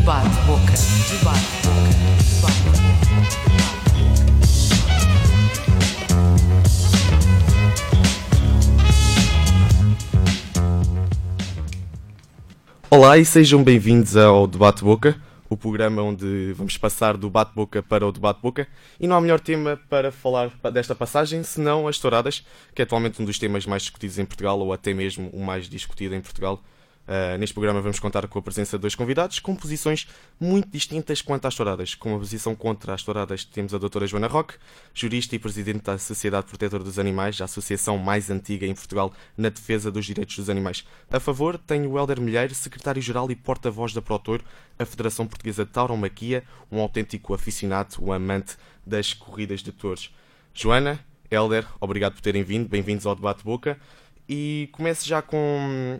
Debate Boca. Debate Boca. Debate Olá e sejam bem-vindos ao Debate Boca, o programa onde vamos passar do bate-boca para o debate boca. E não há melhor tema para falar desta passagem senão as touradas, que é atualmente um dos temas mais discutidos em Portugal, ou até mesmo o mais discutido em Portugal. Uh, neste programa vamos contar com a presença de dois convidados com posições muito distintas quanto às touradas. Com a posição contra as touradas temos a doutora Joana Roque, jurista e presidente da Sociedade Protetora dos Animais, a associação mais antiga em Portugal na defesa dos direitos dos animais. A favor tenho o Helder Milheiro, secretário-geral e porta-voz da Protor, a Federação Portuguesa de Tauromaquia, um autêntico aficionado, um amante das corridas de touros. Joana, Helder, obrigado por terem vindo, bem-vindos ao Debate Boca. E começo já com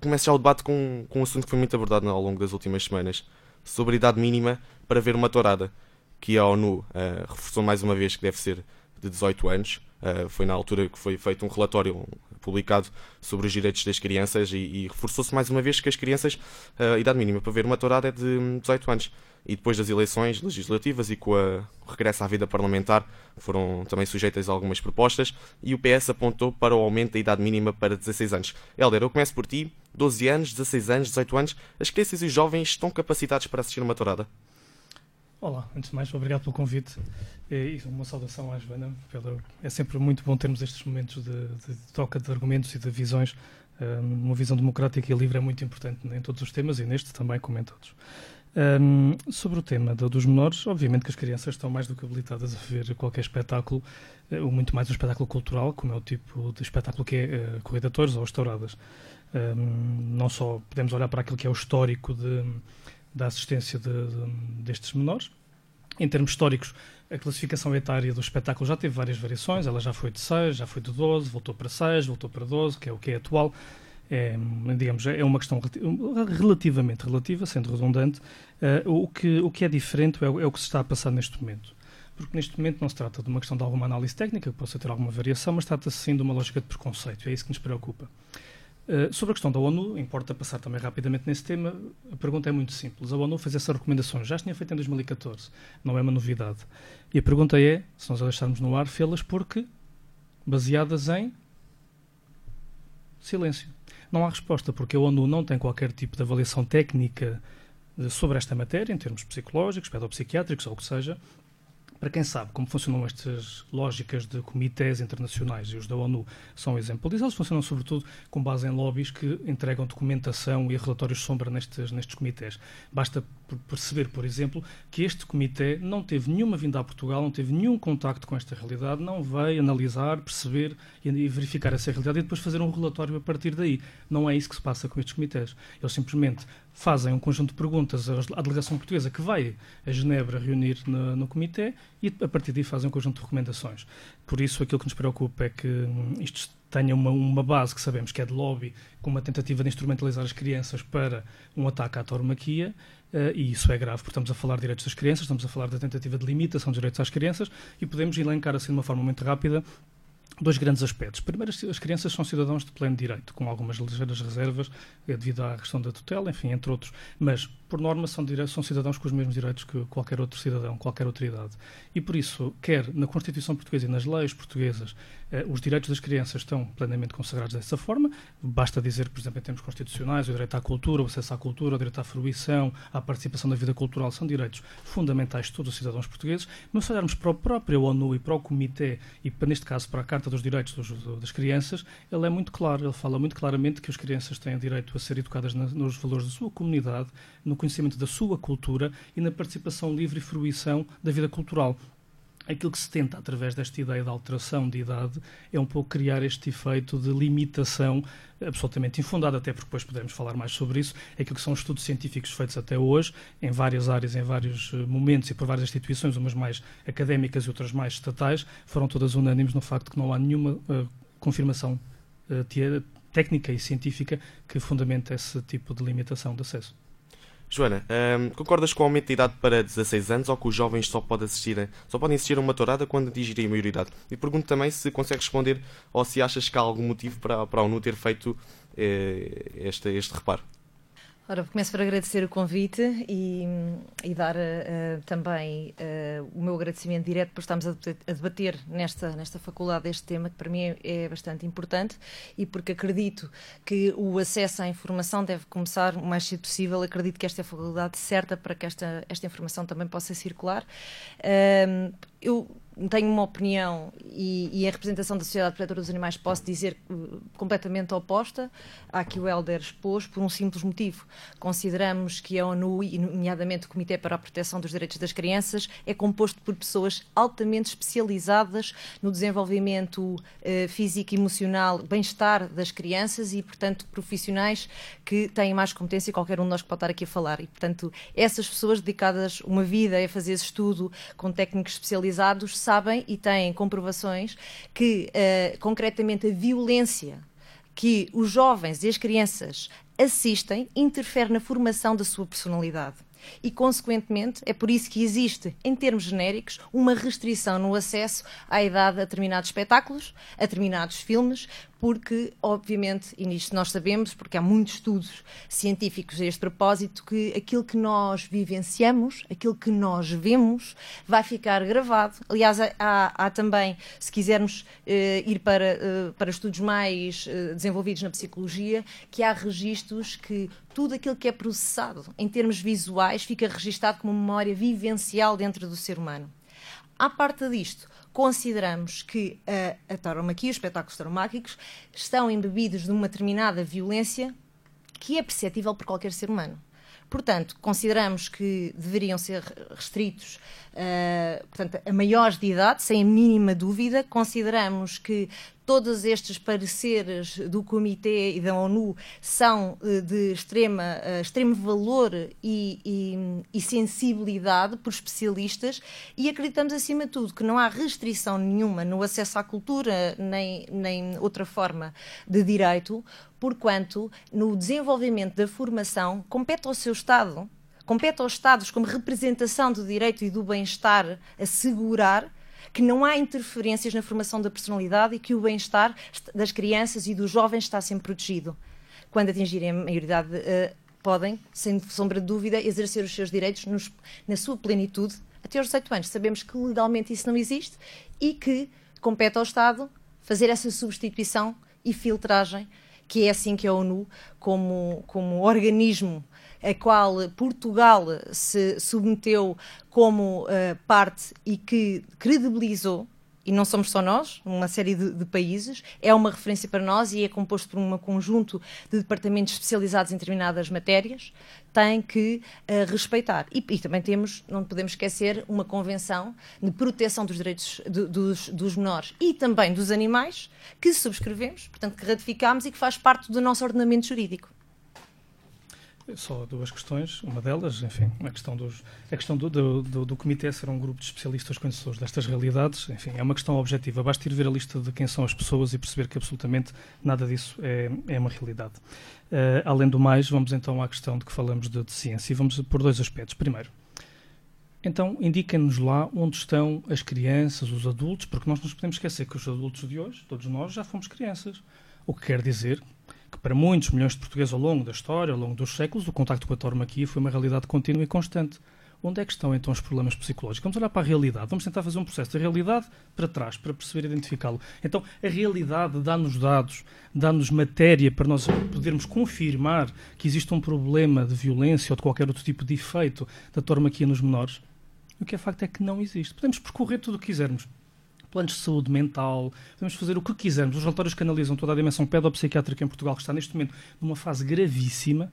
começa já o debate com, com um assunto que foi muito abordado ao longo das últimas semanas sobre a idade mínima para ver uma tourada, que a ONU uh, reforçou mais uma vez que deve ser de 18 anos. Uh, foi na altura que foi feito um relatório publicado sobre os direitos das crianças e, e reforçou-se mais uma vez que as crianças, uh, a idade mínima para ver uma tourada é de 18 anos e depois das eleições legislativas e com o regresso à vida parlamentar foram também sujeitas a algumas propostas e o PS apontou para o aumento da idade mínima para 16 anos. Helder, eu começo por ti. 12 anos, 16 anos, 18 anos, as crianças e os jovens estão capacitados para assistir uma tourada? Olá, antes de mais, obrigado pelo convite e uma saudação à Joana. É sempre muito bom termos estes momentos de, de troca de argumentos e de visões. Uma visão democrática e livre é muito importante em todos os temas e neste também, como em todos. Um, sobre o tema do, dos menores, obviamente que as crianças estão mais do que habilitadas a ver qualquer espetáculo, uh, ou muito mais um espetáculo cultural, como é o tipo de espetáculo que é uh, corrida de touros ou as touradas. Um, não só podemos olhar para aquilo que é o histórico de, da assistência de, de, destes menores. Em termos históricos, a classificação etária do espetáculo já teve várias variações, ela já foi de 6, já foi de 12, voltou para 6, voltou para 12, que é o que é atual é, digamos, é uma questão relativamente relativa, sendo redundante. Uh, o, que, o que é diferente é, é, o que se está a passar neste momento. Porque neste momento não se trata de uma questão de alguma análise técnica, que possa ter alguma variação, mas trata-se sim de uma lógica de preconceito. É isso que nos preocupa. Uh, sobre a questão da ONU, importa passar também rapidamente nesse tema. A pergunta é muito simples. A ONU fez essa recomendação, já tinha feito em 2014, não é uma novidade. E a pergunta é, se nós a deixarmos no ar, fê-las porque baseadas em silêncio. Não há resposta, porque a ONU não tem qualquer tipo de avaliação técnica eh, sobre esta matéria, em termos psicológicos, pedopsiquiátricos ou o que seja, para quem sabe como funcionam estas lógicas de comitês internacionais e os da ONU são exemplos, eles funcionam sobretudo com base em lobbies que entregam documentação e relatórios sombra nestes, nestes comitês. Basta perceber, por exemplo, que este comitê não teve nenhuma vinda a Portugal, não teve nenhum contacto com esta realidade, não veio analisar, perceber e verificar essa realidade e depois fazer um relatório a partir daí. Não é isso que se passa com estes comitês. Eles simplesmente fazem um conjunto de perguntas à delegação portuguesa que vai a Genebra reunir no, no comitê e a partir daí fazem um conjunto de recomendações. Por isso, aquilo que nos preocupa é que hum, isto tenha uma, uma base que sabemos que é de lobby, com uma tentativa de instrumentalizar as crianças para um ataque à tauromaquia, uh, e isso é grave, porque estamos a falar de direitos das crianças, estamos a falar da tentativa de limitação dos direitos às crianças, e podemos elencar assim de uma forma muito rápida dois grandes aspectos. Primeiro, as crianças são cidadãos de pleno direito, com algumas ligeiras reservas eh, devido à questão da tutela, enfim, entre outros. Mas, por norma, são, são cidadãos com os mesmos direitos que qualquer outro cidadão, qualquer outra idade. E por isso, quer na Constituição Portuguesa e nas leis portuguesas, eh, os direitos das crianças estão plenamente consagrados dessa forma. Basta dizer, por exemplo, em termos constitucionais, o direito à cultura, o acesso à cultura, o direito à fruição, à participação na vida cultural são direitos fundamentais de todos os cidadãos portugueses. Mas se olharmos para o próprio ONU e para o Comitê, e neste caso para a Carta dos Direitos dos, das Crianças, ele é muito claro, ele fala muito claramente que as crianças têm direito a ser educadas na, nos valores da sua comunidade, no conhecimento da sua cultura e na participação livre e fruição da vida cultural aquilo que se tenta através desta ideia de alteração de idade é um pouco criar este efeito de limitação absolutamente infundado, até porque depois podemos falar mais sobre isso, aquilo que são estudos científicos feitos até hoje, em várias áreas, em vários eh, momentos e por várias instituições, umas mais académicas e outras mais estatais, foram todas unânimes no facto que não há nenhuma uh, confirmação uh, técnica e científica que fundamente esse tipo de limitação de acesso. Joana, um, concordas com o aumento de idade para 16 anos ou que os jovens só, pode assistir, só podem assistir a uma tourada quando atingirem a maioridade? E pergunto também se consegues responder ou se achas que há algum motivo para, para a ONU ter feito eh, este, este reparo. Ora, começo por agradecer o convite e, e dar uh, também uh, o meu agradecimento direto por estarmos a, debater nesta, nesta faculdade este tema, que para mim é, é, bastante importante e porque acredito que o acesso à informação deve começar o mais cedo possível. Acredito que esta é a faculdade certa para que esta, esta informação também possa circular. Uh, eu tenho uma opinião e, e a representação da Sociedade Protetora dos Animais posso dizer uh, completamente oposta à que o Helder expôs por um simples motivo. Consideramos que a ONU, e nomeadamente o Comitê para a Proteção dos Direitos das Crianças, é composto por pessoas altamente especializadas no desenvolvimento uh, físico emocional, bem-estar das crianças e, portanto, profissionais que têm mais competência que qualquer um de nós que pode estar aqui a falar. E, portanto, essas pessoas dedicadas uma vida a fazer esse estudo com técnicos especializados sabem e têm comprovações que, uh, concretamente, a violência que os jovens e as crianças assistem interfere na formação da sua personalidade. E, consequentemente, é por isso que existe, em termos genéricos, uma restrição no acesso à idade a determinados espetáculos, a determinados filmes, porque, obviamente, e nisto nós sabemos, porque há muitos estudos científicos a este propósito, que aquilo que nós vivenciamos, aquilo que nós vemos, vai ficar gravado. Aliás, há, há também, se quisermos uh, ir para, uh, para estudos mais uh, desenvolvidos na psicologia, que há registros que tudo aquilo que é processado em termos visuais fica registado como memória vivencial dentro do ser humano. À parte disto, consideramos que a, a tauromaquia, os espetáculos tauromáquicos, estão embebidos de uma determinada violência que é perceptível por qualquer ser humano. Portanto, consideramos que deveriam ser restritos uh, portanto, a maiores de idade, sem a mínima dúvida. Consideramos que todos estes pareceres do Comitê e da ONU são uh, de extrema, uh, extremo valor e, e, e, sensibilidade por especialistas e acreditamos, acima de tudo, que não há restrição nenhuma no acesso à cultura nem, nem outra forma de direito, porquanto no desenvolvimento da formação compete ao seu Estado, compete aos Estados, como representação do direito e do bem-estar, assegurar que não há interferências na formação da personalidade e que o bem-estar das crianças e dos jovens está sempre protegido. Quando atingirem a maioridade, uh, podem, sem sombra de dúvida, exercer os seus direitos nos, na sua plenitude até aos 18 anos. Sabemos que legalmente isso não existe e que compete ao Estado fazer essa substituição e filtragem que é assim que a ONU, como, como organismo a qual Portugal se submeteu como uh, parte e que credibilizou, e não somos só nós, uma série de, de, países, é uma referência para nós e é composto por um conjunto de departamentos especializados em determinadas matérias, tem que uh, respeitar. E, e, também temos, não podemos esquecer, uma convenção de proteção dos direitos de, dos, dos menores e também dos animais, que subscrevemos, portanto, que ratificamos e que faz parte do nosso ordenamento jurídico. Só duas questões. Uma delas, enfim, a questão, dos, a questão do, do, do, do comitê ser um grupo de especialistas conhecedores destas realidades, enfim, é uma questão objetiva. Basta ir ver a lista de quem são as pessoas e perceber que absolutamente nada disso é, é uma realidade. Uh, além do mais, vamos então à questão de que falamos de, de ciência e vamos por dois aspectos. Primeiro, então indiquem-nos lá onde estão as crianças, os adultos, porque nós não nos podemos esquecer que os adultos de hoje, todos nós, já fomos crianças. O que quer dizer que para muitos milhões de portugueses ao longo da história, ao longo dos séculos, o contacto com a tauromaquia foi uma realidade contínua e constante. Onde é que estão então os problemas psicológicos? Vamos olhar para a realidade, vamos tentar fazer um processo da realidade para trás, para perceber e identificá-lo. Então, a realidade dá-nos dados, dá-nos matéria para nós podermos confirmar que existe um problema de violência ou de qualquer outro tipo de efeito da tauromaquia nos menores. O que é facto é que não existe. Podemos percorrer tudo o que quisermos planos de saúde mental, podemos fazer o que quisermos. Os relatórios que analisam toda a dimensão pedopsiquiátrica em Portugal, que está neste momento numa fase gravíssima,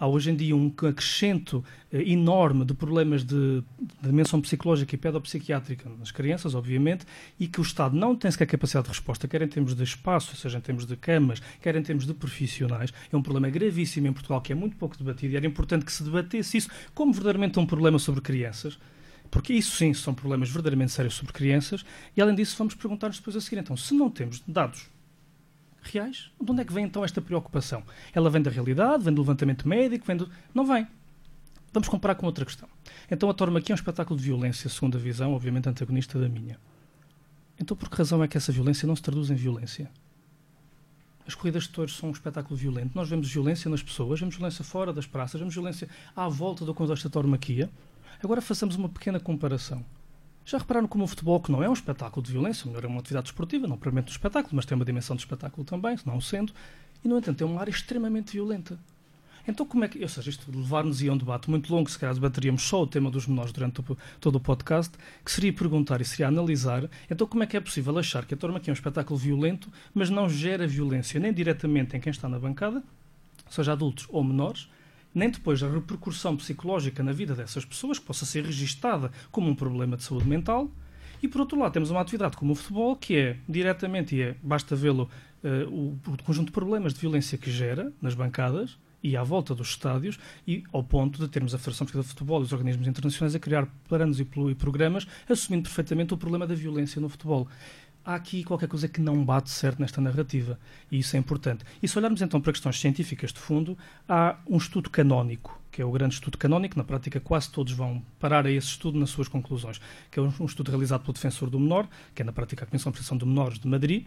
há hoje em dia um acrescento eh, enorme de problemas de, de dimensão psicológica e pedopsiquiátrica nas crianças, obviamente, e que o Estado não tem sequer capacidade de resposta, quer em termos de espaço, seja em termos de camas, quer em termos de profissionais. É um problema gravíssimo em Portugal que é muito pouco debatido e era importante que se debatesse isso como verdadeiramente um problema sobre crianças porque isso sim são problemas verdadeiramente sérios sobre crianças, e além disso vamos perguntar-nos depois a seguir, então, se não temos dados reais, de onde é que vem então esta preocupação? Ela vem da realidade, vem do levantamento médico, vem do... Não vem. Vamos comparar com outra questão. Então a Torma aqui é um espetáculo de violência, segundo a visão, obviamente, antagonista da minha. Então por que razão é que essa violência não se traduz em violência? as corridas de touros são um espetáculo violento. Nós vemos violência nas pessoas, vemos violência fora das praças, vemos violência à volta do Conselho da Tauromaquia. Agora façamos uma pequena comparação. Já repararam como o futebol, que não é um espetáculo de violência, melhor é uma atividade esportiva, não propriamente um espetáculo, mas tem uma dimensão de espetáculo também, se não sendo, e no entanto é uma área extremamente violenta. Então, como é que. Ou seja, isto levar-nos a um debate muito longo, se calhar debateríamos só o tema dos menores durante o, todo o podcast, que seria perguntar e seria analisar, então, como é que é possível achar que a Torma aqui é um espetáculo violento, mas não gera violência nem diretamente em quem está na bancada, seja adultos ou menores, nem depois a repercussão psicológica na vida dessas pessoas, que possa ser registada como um problema de saúde mental. E por outro lado, temos uma atividade como o futebol, que é diretamente, e é, basta vê-lo, uh, o, o conjunto de problemas de violência que gera nas bancadas, e à volta dos estádios, e ao ponto de termos a Federação Portuguesa de Futebol e os organismos internacionais a criar planos e programas assumindo perfeitamente o problema da violência no futebol. Há aqui qualquer coisa que não bate certo nesta narrativa, e isso é importante. E se olharmos então para questões científicas de fundo, há um estudo canónico, que é o grande estudo canónico, na prática quase todos vão parar a esse estudo nas suas conclusões, que é um estudo realizado pelo Defensor do Menor, que é na prática a Comissão de Proteção de Menores de Madrid,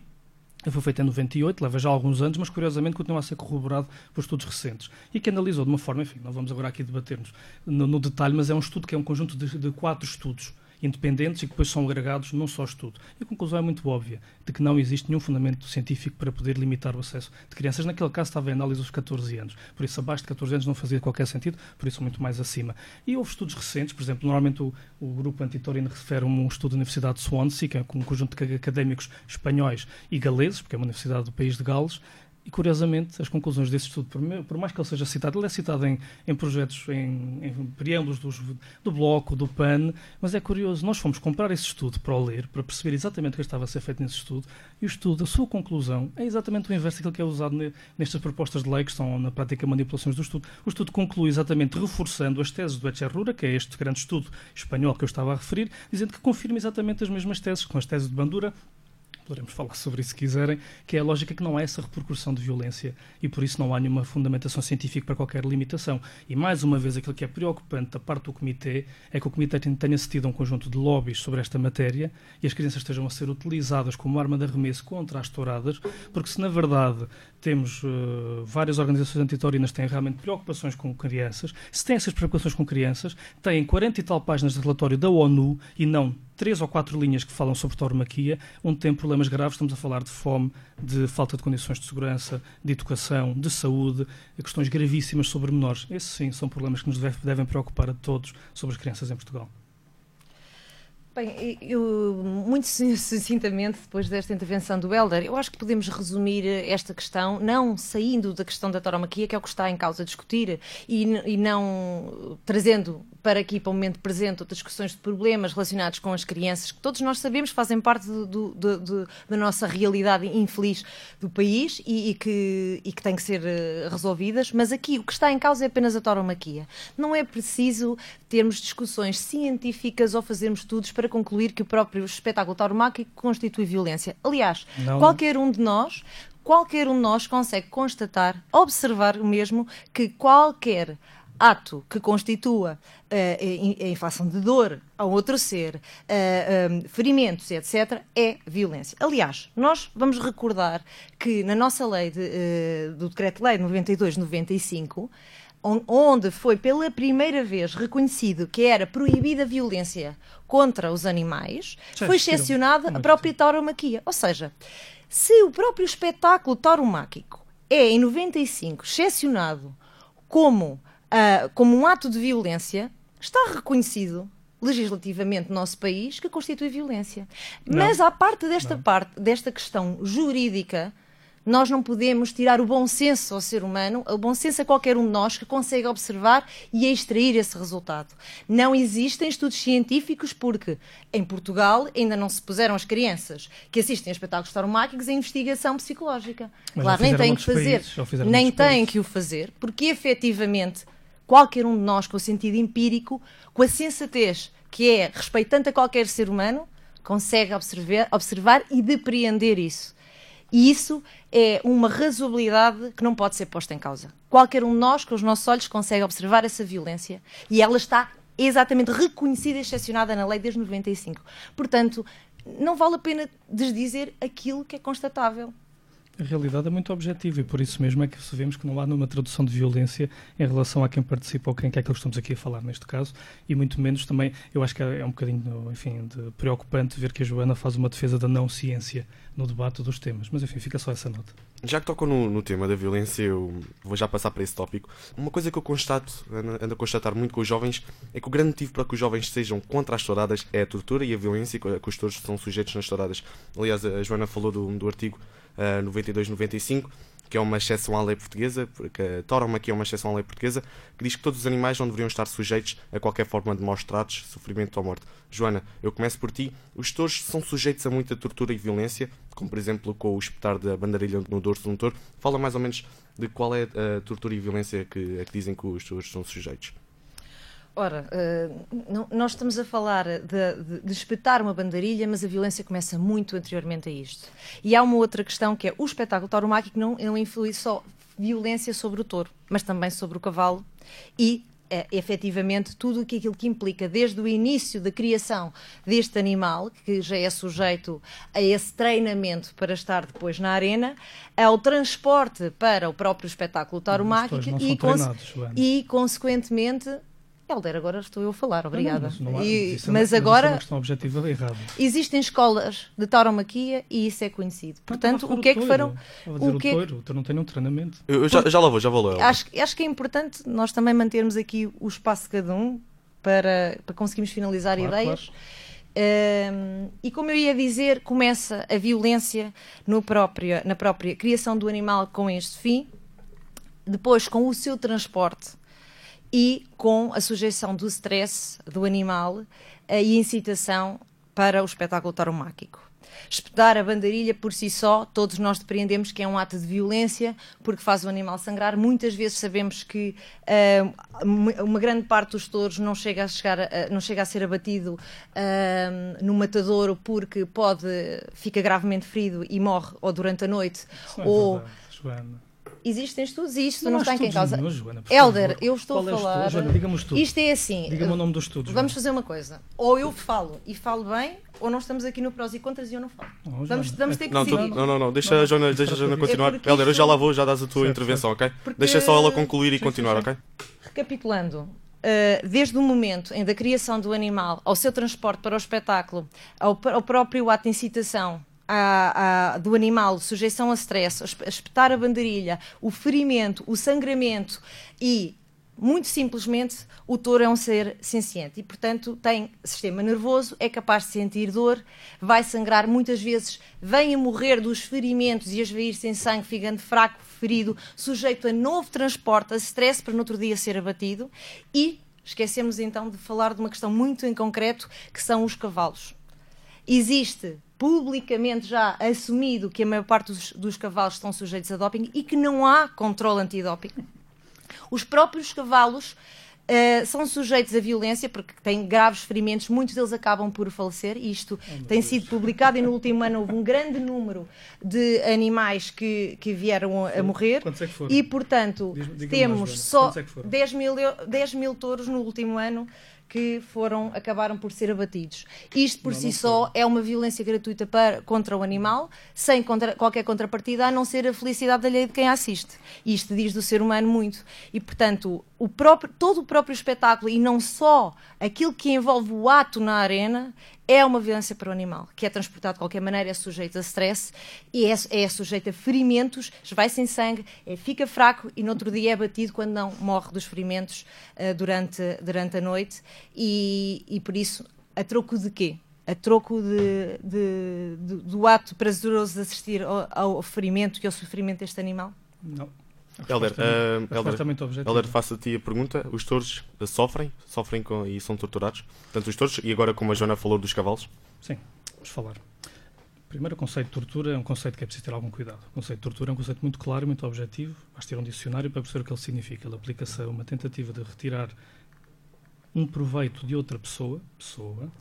foi feito em 98, leva já alguns anos, mas curiosamente continua a ser corroborado por estudos recentes. E que analisou de uma forma, enfim, não vamos agora aqui debatermos no, no detalhe, mas é um estudo que é um conjunto de, de quatro estudos independentes e que depois são agregados num só estudo. E a conclusão é muito óbvia, de que não existe nenhum fundamento científico para poder limitar o acesso de crianças. Naquele caso estava em análise dos 14 anos, por isso abaixo de 14 anos não fazia qualquer sentido, por isso muito mais acima. E houve estudos recentes, por exemplo, normalmente o, o grupo Antitorino refere um estudo da Universidade de Swansea, que é um conjunto de académicos espanhóis e galeses, porque é uma universidade do país de Gales, e, curiosamente, as conclusões desse estudo, por mais que ele seja citado, ele é citado em, em projetos, em, em preâmbulos dos, do Bloco, do PAN, mas é curioso, nós fomos comprar esse estudo para o ler, para perceber exatamente o que estava a ser feito nesse estudo, e o estudo, a sua conclusão, é exatamente o inverso daquilo que é usado ne, nestas propostas de lei, que são, na prática, manipulações do estudo. O estudo conclui exatamente reforçando as teses do Echerrura, que é este grande estudo espanhol que eu estava a referir, dizendo que confirma exatamente as mesmas teses, que as teses de Bandura, poderemos falar sobre isso se quiserem, que é a lógica que não há essa repercussão de violência e por isso não há nenhuma fundamentação científica para qualquer limitação. E mais uma vez, aquilo que é preocupante da parte do Comitê é que o Comitê tenha cedido a um conjunto de lobbies sobre esta matéria e as crianças estejam a ser utilizadas como arma de arremesso contra as touradas, porque se na verdade temos uh, várias organizações antitaurinas que têm realmente preocupações com crianças, se têm essas preocupações com crianças, têm 40 e tal páginas de relatório da ONU e não três ou quatro linhas que falam sobre tauromaquia, onde tem problemas graves, estamos a falar de fome, de falta de condições de segurança, de educação, de saúde, questões gravíssimas sobre menores. Esses sim são problemas que nos devem preocupar a todos sobre as crianças em Portugal. Bem, eu, muito sucintamente, depois desta intervenção do Helder, eu acho que podemos resumir esta questão, não saindo da questão da tauromaquia, que é o que está em causa a discutir, e, e não trazendo para aqui, para o momento presente, outras discussões de problemas relacionados com as crianças, que todos nós sabemos fazem parte do, do, do, da nossa realidade infeliz do país e, e, que, e que têm que ser uh, resolvidas, mas aqui o que está em causa é apenas a tauromaquia. Não é preciso termos discussões científicas ou fazermos estudos para para concluir que o próprio espetáculo tauromáquico constitui violência. Aliás, não. qualquer um de nós qualquer um de nós consegue constatar, observar o mesmo, que qualquer ato que constitua uh, a inflação de dor a outro ser, uh, eh, um, ferimentos, etc., é violência. Aliás, nós vamos recordar que na nossa lei de, uh, do Decreto-Lei 92-95, onde foi pela primeira vez reconhecido que era proibida a violência contra os animais, foi excepcionada a própria tauromaquia. Ou seja, se o próprio espetáculo tauromáquico é, em 95, excepcionado como, uh, como um ato de violência, está reconhecido legislativamente no nosso país que constitui violência. Não. Mas à parte desta não. parte, desta questão jurídica, nós não podemos tirar o bom senso ao ser humano, o bom senso a qualquer um de nós que consegue observar e extrair esse resultado. Não existem estudos científicos porque em Portugal ainda não se puseram as crianças que assistem a espetáculos tauromáquicos em investigação psicológica. Mas claro, nem têm que fazer, países, nem têm que o fazer, porque efetivamente qualquer um de nós com o sentido empírico, com a sensatez que é respeitante a qualquer ser humano, consegue observar, observar e depreender isso. E isso é uma razoabilidade que não pode ser posta em causa. Qualquer um de nós, com os nossos olhos, consegue observar essa violência e ela está exatamente reconhecida e excepcionada na lei desde 95. Portanto, não vale a pena desdizer aquilo que é constatável. A realidade é muito objetiva e por isso mesmo é que vemos que não há nenhuma tradução de violência em relação a quem participa ou quem é que estamos aqui a falar neste caso e muito menos também, eu acho que é um bocadinho, enfim, preocupante ver que a Joana faz uma defesa da não ciência no debate dos temas, mas enfim, fica só essa nota. Já que tocou no, no, tema da violência, eu vou já passar para esse tópico. Uma coisa que eu constato, ando a constatar muito com os jovens, é que o grande motivo para que os jovens sejam contra as touradas é a tortura e a violência que os touros são sujeitos nas touradas. Aliás, a Joana falou do, do artigo uh, 92-95, que é uma exceção à lei portuguesa, porque a Torma aqui é uma exceção à lei portuguesa, que diz que todos os animais não deveriam estar sujeitos a qualquer forma de maus tratos, sofrimento ou morte. Joana, eu começo por ti. Os touros são sujeitos a muita tortura e violência, como por exemplo com o espetar da bandarilha no dorso de um touro. Fala mais ou menos de qual é a tortura e violência que, a que dizem que os touros são sujeitos. Ora, uh, nós estamos a falar de, de, de, espetar uma bandarilha, mas a violência começa muito anteriormente a isto. E há uma outra questão que é o espetáculo tauromáquico não, não influi só violência sobre o touro, mas também sobre o cavalo e é, efetivamente tudo aquilo que implica desde o início da criação deste animal, que já é sujeito a esse treinamento para estar depois na arena, ao transporte para o próprio espetáculo tauromáquico e, e, consequentemente, Helder, agora estou eu a falar, obrigada. Não, não, não há, e, mas, mas agora. É objetiva errada. Existem escolas de tauromaquia e isso é conhecido. Portanto, o que é que foram. O, que... o touro, não tem um treinamento. Eu, eu já, já lá vou, já vou lá. Acho, acho que é importante nós também mantermos aqui o espaço de cada um para, para conseguirmos finalizar claro, ideias. Claro. Um, e como eu ia dizer, começa a violência no próprio, na própria criação do animal com este fim, depois com o seu transporte e com a sujeição do stress do animal e incitação para o espetáculo tauromáquico. Espetar a bandarilha por si só, todos nós depreendemos que é um ato de violência porque faz o animal sangrar. Muitas vezes sabemos que uh, uma grande parte dos touros não chega a, chegar a, não chega a ser abatido uh, no matadouro porque pode fica gravemente ferido e morre ou durante a noite. Isso é ou, verdade, existem estudos e isto não, não está em causa. Joana, Helder, eu estou Qual a falar. É Joana, diga-me os Isto é assim. Diga-me o nome dos estudos. Vamos fazer uma coisa. Ou eu falo e falo bem, ou nós estamos aqui no prós e contras e eu não falo. Não, vamos, vamos ter que não, decidir. Tu, não, não, não. Deixa, a Joana, deixa a Joana continuar. É Helder, eu já lá vou, já dás a tua certo, intervenção, ok? Porque... Deixa só ela concluir e continuar, ok? Recapitulando. Uh, desde o momento em da criação do animal ao seu transporte para o espetáculo, ao, ao próprio ato de incitação a, a, do animal, sujeição a stress, a espetar a bandeirilha, o ferimento, o sangramento e muito simplesmente, o touro é um ser senciente e, portanto, tem sistema nervoso, é capaz de sentir dor, vai sangrar muitas vezes, vem a morrer dos ferimentos e a esvair sem sangue, ficando fraco, ferido, sujeito a novo transporte, a stress para no outro dia ser abatido. E esquecemos então de falar de uma questão muito em concreto, que são os cavalos. Existe publicamente já assumido que a maior parte dos, dos cavalos estão sujeitos a doping e que não há controle antidoping. Os próprios cavalos Uh, são sujeitos à violência porque têm graves ferimentos, muitos deles acabam por falecer. Isto oh, tem Deus. sido publicado e no último ano houve um grande número de animais que, que vieram a, morrer. Quantos é que foram? E, portanto, temos só é 10, mil, 10 mil touros no último ano que foram, acabaram por ser abatidos. Isto por não, si não só é uma violência gratuita para, contra o animal, sem contra, qualquer contrapartida, a não ser a felicidade da lei de quem assiste. Isto diz do ser humano muito. E, portanto, o próprio, todo o próprio espetáculo, e não só aquilo que envolve o ato na arena, é uma violência para o animal, que é transportado de qualquer maneira, é sujeito a stress e é, é sujeito a ferimentos, vai sem sangue, é, fica fraco e no outro dia é batido quando não morre dos ferimentos uh, durante, durante a noite. E, e por isso, a troco de quê? a troco de, de, de, do ato prazeroso de assistir ao, ao ferimento e ao sofrimento deste animal? Não. Helder, uh, Helder, faço a ti a pergunta. Os touros sofrem? Sofrem com, e são torturados? Portanto, os touros, e agora como a Joana falou dos cavalos? Sim, vamos falar. Primeiro, o conceito de tortura é um conceito que é preciso ter algum cuidado. O conceito de tortura é um conceito muito claro, muito objetivo. Basta ter um dicionário para perceber o que ele significa. Ele aplica-se a uma tentativa de retirar um proveito de outra pessoa, pessoa,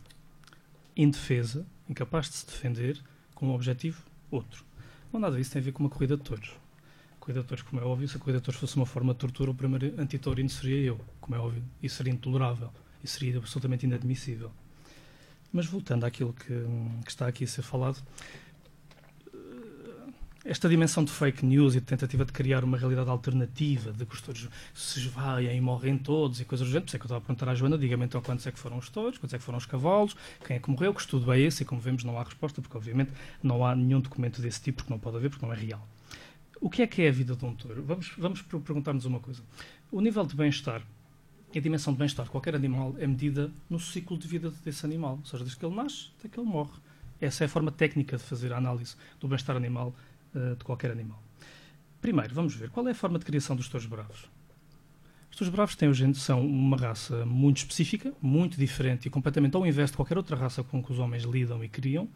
indefesa, incapaz de se defender, com um objetivo outro. Não nada disso tem a ver com uma corrida de touros cuidadores, como é óbvio, se a cuidadores fosse uma forma de tortura, o primeiro antitaurino seria eu, como é óbvio. Isso seria intolerável. Isso seria absolutamente inadmissível. Mas voltando àquilo que, que está aqui a ser falado, esta dimensão de fake news e de tentativa de criar uma realidade alternativa, de que os touros se esvaem e morrem todos e coisas do género, por isso é que eu estava a perguntar à Joana, diga-me então quantos é que foram os touros, quantos é que foram os cavalos, quem é que morreu, que estudo é esse, e como vemos não há resposta, porque obviamente não há nenhum documento desse tipo, porque não pode haver, porque não é real. O que é que é a vida de um touro? Vamos, vamos perguntar-nos uma coisa. O nível de bem-estar a dimensão de bem-estar de qualquer animal é medida no ciclo de vida desse animal, ou seja, desde que ele nasce até que ele morre. Essa é a forma técnica de fazer a análise do bem-estar animal uh, de qualquer animal. Primeiro, vamos ver qual é a forma de criação dos touros bravos. Os touros bravos têm, são uma raça muito específica, muito diferente e completamente ao invés de qualquer outra raça com que os homens lidam e criam,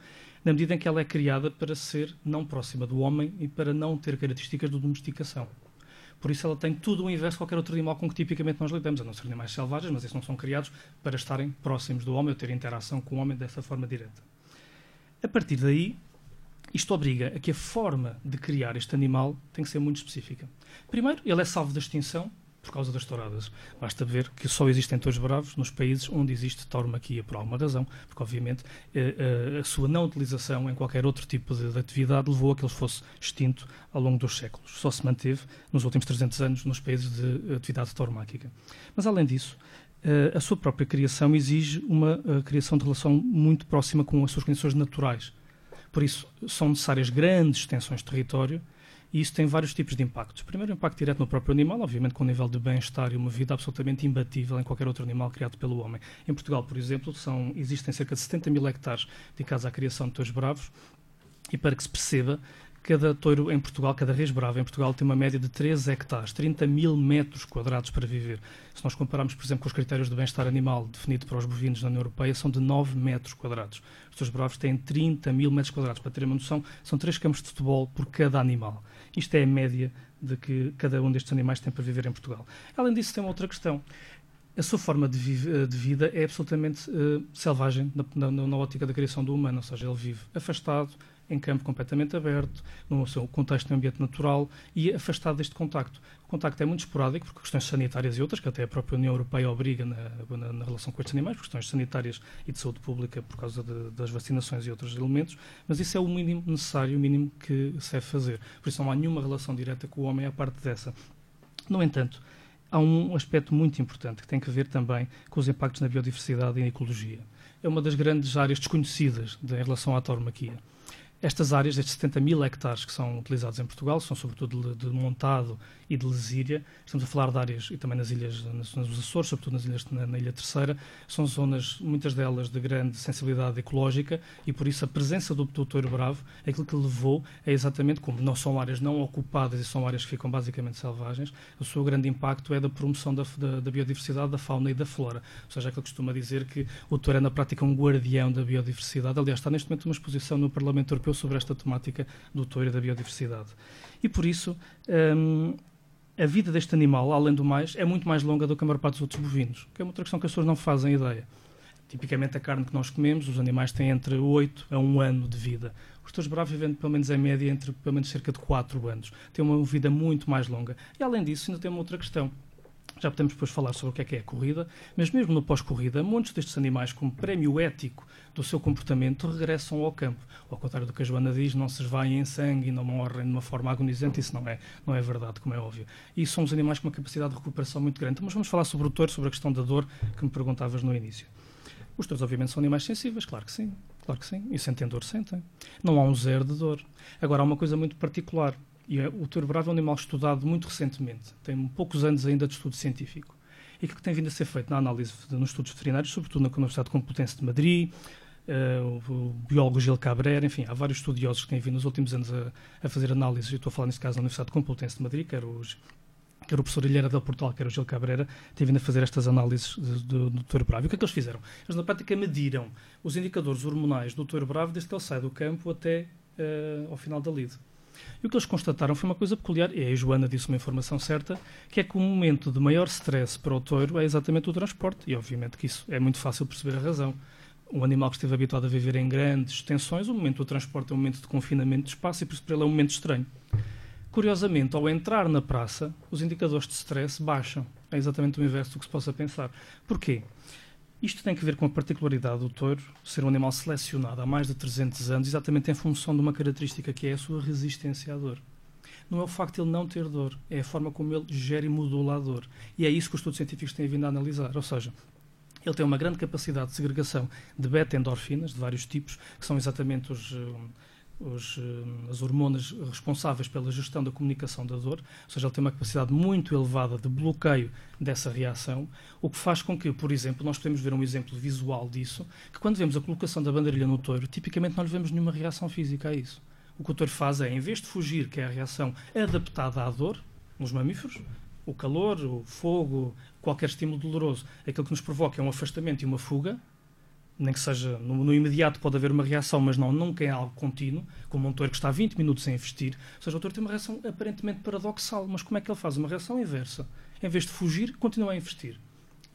na medida em que ela é criada para ser não próxima do homem e para não ter características de domesticação. Por isso ela tem tudo o inverso de qualquer outro animal com que tipicamente nós lidamos, a não ser animais selvagens, mas esses não são criados para estarem próximos do homem ou ter interação com o homem dessa forma direta. A partir daí, isto obriga a que a forma de criar este animal tem que ser muito específica. Primeiro, ele é salvo da extinção por causa das touradas. Basta ver que só existem touros bravos nos países onde existe tauromaquia por alguma razão, porque obviamente eh, eh, a sua não utilização em qualquer outro tipo de, atividade levou a que ele fosse extinto ao longo dos séculos. Só se manteve nos últimos 300 anos nos países de atividade tauromáquica. Mas além disso, eh, a sua própria criação exige uma criação de relação muito próxima com as suas condições naturais. Por isso, são necessárias grandes extensões de território e isso tem vários tipos de impactos. Primeiro, o impacto direto no próprio animal, obviamente com um nível de bem-estar e uma vida absolutamente imbatível em qualquer outro animal criado pelo homem. Em Portugal, por exemplo, são, existem cerca de 70 mil hectares dedicados à criação de touros bravos e para que se perceba, cada touro em Portugal, cada res brava em Portugal tem uma média de 3 hectares, 30 mil metros quadrados para viver. Se nós compararmos, por exemplo, com os critérios de bem-estar animal definido para os bovinos na União Europeia, são de 9 metros quadrados. Os touros bravos têm 30 mil metros quadrados. Para terem uma noção, são 3 campos de futebol por cada animal. Isto é a média de que cada um destes animais tem para viver em Portugal. Além disso, tem uma outra questão. A sua forma de, vive, de vida é absolutamente uh, selvagem na, na, na ótica da criação do humano, ou seja, ele vive afastado, em campo completamente aberto, no seu contexto no ambiente natural e afastado deste contacto. O contacto é muito esporádico, por questões sanitárias e outras, que até a própria União Europeia obriga na, na, na relação com estes animais, por questões sanitárias e de saúde pública, por causa de, das vacinações e outros elementos, mas isso é o mínimo necessário, o mínimo que se deve fazer. Por isso não há nenhuma relação direta com o homem à parte dessa. No entanto, há um aspecto muito importante que tem que ver também com os impactos na biodiversidade e na ecologia. É uma das grandes áreas desconhecidas de, em relação à tauromaquia. Estas áreas, estes 70 mil hectares que são utilizados em Portugal, são sobretudo de, de montado e de lesíria. Estamos a falar de áreas, e também nas ilhas, nas, nos Açores, sobretudo nas ilhas, na, na, Ilha Terceira, são zonas, muitas delas, de grande sensibilidade ecológica e por isso a presença do, do touro bravo, aquilo que levou é exatamente como não são áreas não ocupadas e são áreas que ficam basicamente selvagens, o seu grande impacto é da promoção da, da, da biodiversidade, da fauna e da flora. Ou seja, aquilo que costuma dizer que o touro é na prática um guardião da biodiversidade. Aliás, está neste momento uma exposição no Parlamento Europeu sobre esta temática do touro e da biodiversidade. E por isso, hum, a vida deste animal, além do mais, é muito mais longa do que a maior parte dos outros bovinos, que é uma outra questão que as pessoas não fazem ideia. Tipicamente, a carne que nós comemos, os animais têm entre 8 a 1 ano de vida. Os touros bravos vivem, pelo menos em média, entre pelo menos cerca de 4 anos. Têm uma vida muito mais longa. E, além disso, ainda tem uma outra questão já podemos depois falar sobre o que é que é a corrida, mas mesmo no pós-corrida, muitos destes animais, como prémio ético do seu comportamento, regressam ao campo. Ao contrário do que a Joana diz, não se esvaem em sangue e não morrem de uma forma agonizante, isso não é, não é verdade, como é óbvio. E são os animais com uma capacidade de recuperação muito grande. Mas vamos falar sobre o touro, sobre a questão da dor que me perguntavas no início. Os touros, obviamente, são animais sensíveis, claro que sim, claro que sim. E sentem dor, sentem. Não há um zero de dor. Agora, há uma coisa muito particular e é, o touro bravo é um animal estudado muito recentemente, tem poucos anos ainda de estudo científico. E que tem vindo a ser feito na análise de, nos estudos veterinários, sobretudo na Universidade Complutense de Madrid, uh, o, biólogo Gil Cabrera, enfim, há vários estudiosos que têm vindo nos últimos anos a, a fazer análises, eu estou a falar neste caso na Universidade Complutense de Madrid, quer os o professor Ilheira del Portal, que era o Gil Cabrera, tem vindo a fazer estas análises do, do touro bravo. E o que é que eles fizeram? Eles, na prática, mediram os indicadores hormonais do touro bravo desde que ele sai do campo até uh, ao final da lide. E o que eles constataram foi uma coisa peculiar, e a Joana disse uma informação certa, que é que o momento de maior stress para o touro é exatamente o transporte. E obviamente que isso é muito fácil perceber a razão. Um animal que esteve habituado a viver em grandes extensões, o momento do transporte é um momento de confinamento de espaço e por isso para ele é um momento estranho. Curiosamente, ao entrar na praça, os indicadores de stress baixam. É exatamente o inverso do que se possa pensar. Porquê? Isto tem que ver com a particularidade do touro ser um animal selecionado há mais de 300 anos, exatamente em função de uma característica que é a sua resistência à dor. Não é o facto de ele não ter dor, é a forma como ele gera e modula a dor. E é isso que os estudos científicos têm vindo a analisar. Ou seja, ele tem uma grande capacidade de segregação de beta-endorfinas, de vários tipos, que são exatamente os, hum, os, hum, as hormonas responsáveis pela gestão da comunicação da dor, ou seja, ele tem uma capacidade muito elevada de bloqueio dessa reação, o que faz com que, por exemplo, nós podemos ver um exemplo visual disso, que quando vemos a colocação da banderilha no touro, tipicamente não lhe vemos nenhuma reação física a isso. O que o touro faz é, em vez de fugir, que é a reação adaptada à dor, nos mamíferos, o calor, o fogo, qualquer estímulo doloroso, aquilo que nos provoca é um afastamento e uma fuga, nem que seja no, no, imediato pode haver uma reação, mas não nunca é algo contínuo, como um touro que está 20 minutos sem investir. Ou seja, o touro tem uma reação aparentemente paradoxal, mas como é que ele faz? Uma reação inversa. Em vez de fugir, continua a investir.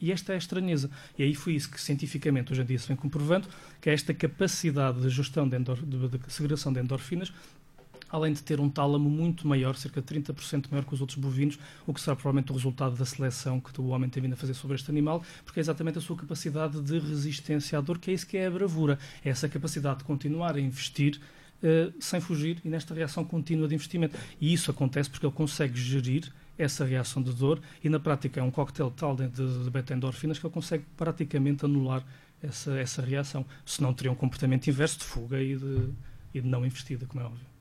E esta é a estranheza. E aí foi isso que cientificamente hoje em dia se vem comprovando, que é esta capacidade de gestão de, endor, de, de segregação de endorfinas além de ter um tálamo muito maior, cerca de 30% maior que os outros bovinos, o que será provavelmente o resultado da seleção que o homem tem vindo a fazer sobre este animal, porque é exatamente a sua capacidade de resistência à dor, que é isso que é a bravura, é essa capacidade de continuar a investir uh, sem fugir e nesta reação contínua de investimento. E isso acontece porque ele consegue gerir essa reação de dor e na prática é um coquetel tal de, de, de beta-endorfinas que ele consegue praticamente anular essa, essa reação. Senão teria um comportamento inverso de fuga e de, e de não investida, como é óbvio.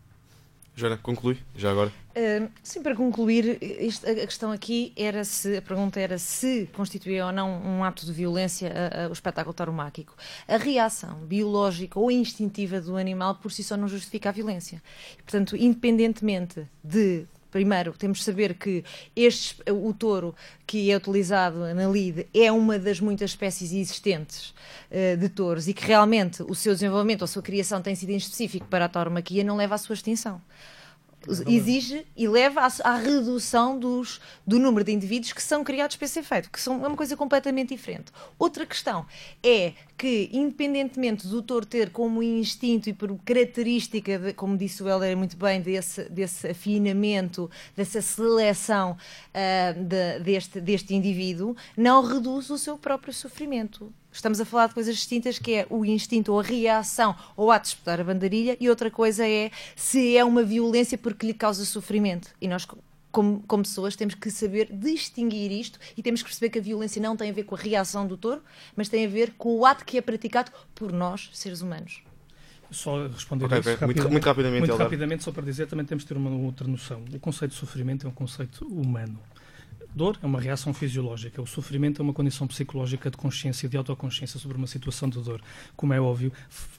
Joana, conclui, já agora. Uh, sim, para concluir, a questão aqui era se, a pergunta era se constituía ou não um ato de violência a, a, o espetáculo tauromáquico. A reação biológica ou instintiva do animal por si só não justifica a violência. Portanto, independentemente de primeiro temos de saber que este, o touro que é utilizado na lide é uma das muitas espécies existentes uh, de touros e que realmente o seu desenvolvimento ou a sua criação tem sido em específico para a tauromaquia não leva à sua extinção exige e leva à, à, redução dos, do número de indivíduos que são criados para esse efeito, que são é uma coisa completamente diferente. Outra questão é que, independentemente do touro ter como instinto e por característica, de, como disse o Helder muito bem, desse, desse afinamento, dessa seleção uh, de, deste, deste indivíduo, não reduz o seu próprio sofrimento. Estamos a falar de coisas distintas, que é o instinto ou a reação ou a disputar a bandarilha, e outra coisa é se é uma violência porque lhe causa sofrimento. E nós, como, como, pessoas, temos que saber distinguir isto e temos que perceber que a violência não tem a ver com a reação do touro, mas tem a ver com o ato que é praticado por nós, seres humanos. Só responder okay, isso okay. Muito, muito, rapidamente. Muito rapidamente, só para dizer, também temos de ter uma outra noção. O conceito de sofrimento é um conceito humano. Dor é uma reação fisiológica, o sofrimento é uma condição psicológica de consciência, de autoconsciência sobre uma situação de dor. Como é óbvio,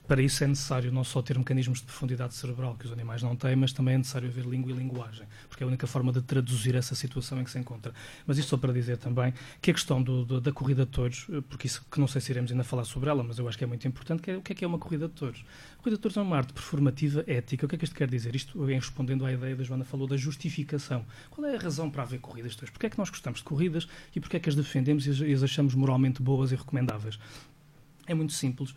para isso é necessário não só ter mecanismos de profundidade cerebral que os animais não têm, mas também é necessário haver língua e linguagem, porque é a única forma de traduzir essa situação em que se encontra. Mas isto só para dizer também que a questão do, do, da corrida de touros, eh, porque isso que não sei se iremos ainda falar sobre ela, mas eu acho que é muito importante, que é, o que é que é uma corrida de touros? De touros é uma arte performativa ética. O que é que isto quer dizer? Isto vem respondendo à ideia da Joana falou da justificação. Qual é a razão para haver corridas? Porquê é que nós gostamos de corridas e porque é que as defendemos e as achamos moralmente boas e recomendáveis? É muito simples.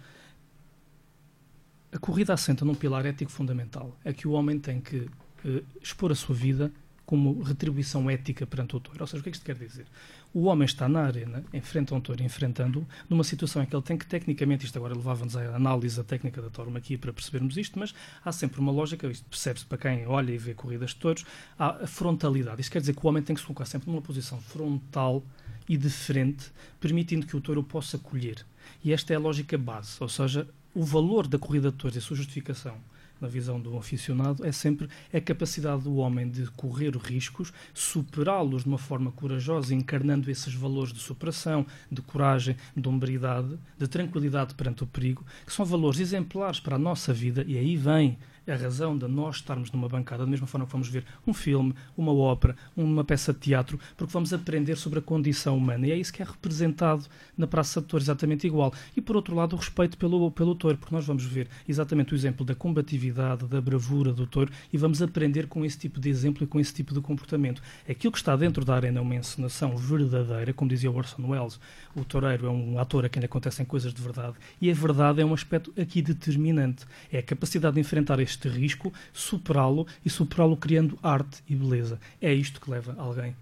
A corrida assenta num pilar ético fundamental. É que o homem tem que uh, expor a sua vida como retribuição ética perante o touro. Ou seja, o que é que isto quer dizer? O homem está na arena, enfrenta um touro, enfrentando numa situação em que ele tem que, tecnicamente, isto agora levava-nos à análise da técnica da tauromaquia para percebermos isto, mas há sempre uma lógica, isto percebe-se para quem olha e vê corridas de touros, há a frontalidade. Isto quer dizer que o homem tem que se colocar sempre numa posição frontal e de frente, permitindo que o touro possa colher. E esta é a lógica base, ou seja, o valor da corrida de touros e a sua justificação na visão do aficionado, é sempre a capacidade do homem de correr riscos, superá-los de uma forma corajosa, encarnando esses valores de superação, de coragem, de hombridade, de tranquilidade perante o perigo, que são valores exemplares para a nossa vida, e aí vem a razão de nós estarmos numa bancada, da mesma forma que vamos ver um filme, uma ópera, uma peça de teatro, porque vamos aprender sobre a condição humana. E é isso que é representado na Praça de Touro, exatamente igual. E por outro lado, o respeito pelo, pelo touro, porque nós vamos ver exatamente o exemplo da combatividade, da bravura do touro e vamos aprender com esse tipo de exemplo e com esse tipo de comportamento. Aquilo que está dentro da arena é uma encenação verdadeira, como dizia Orson Welles, o toureiro é um ator a quem lhe acontecem coisas de verdade, e a verdade é um aspecto aqui determinante. É a capacidade de enfrentar este este risco, superá-lo e superá-lo criando arte e beleza. É isto que leva alguém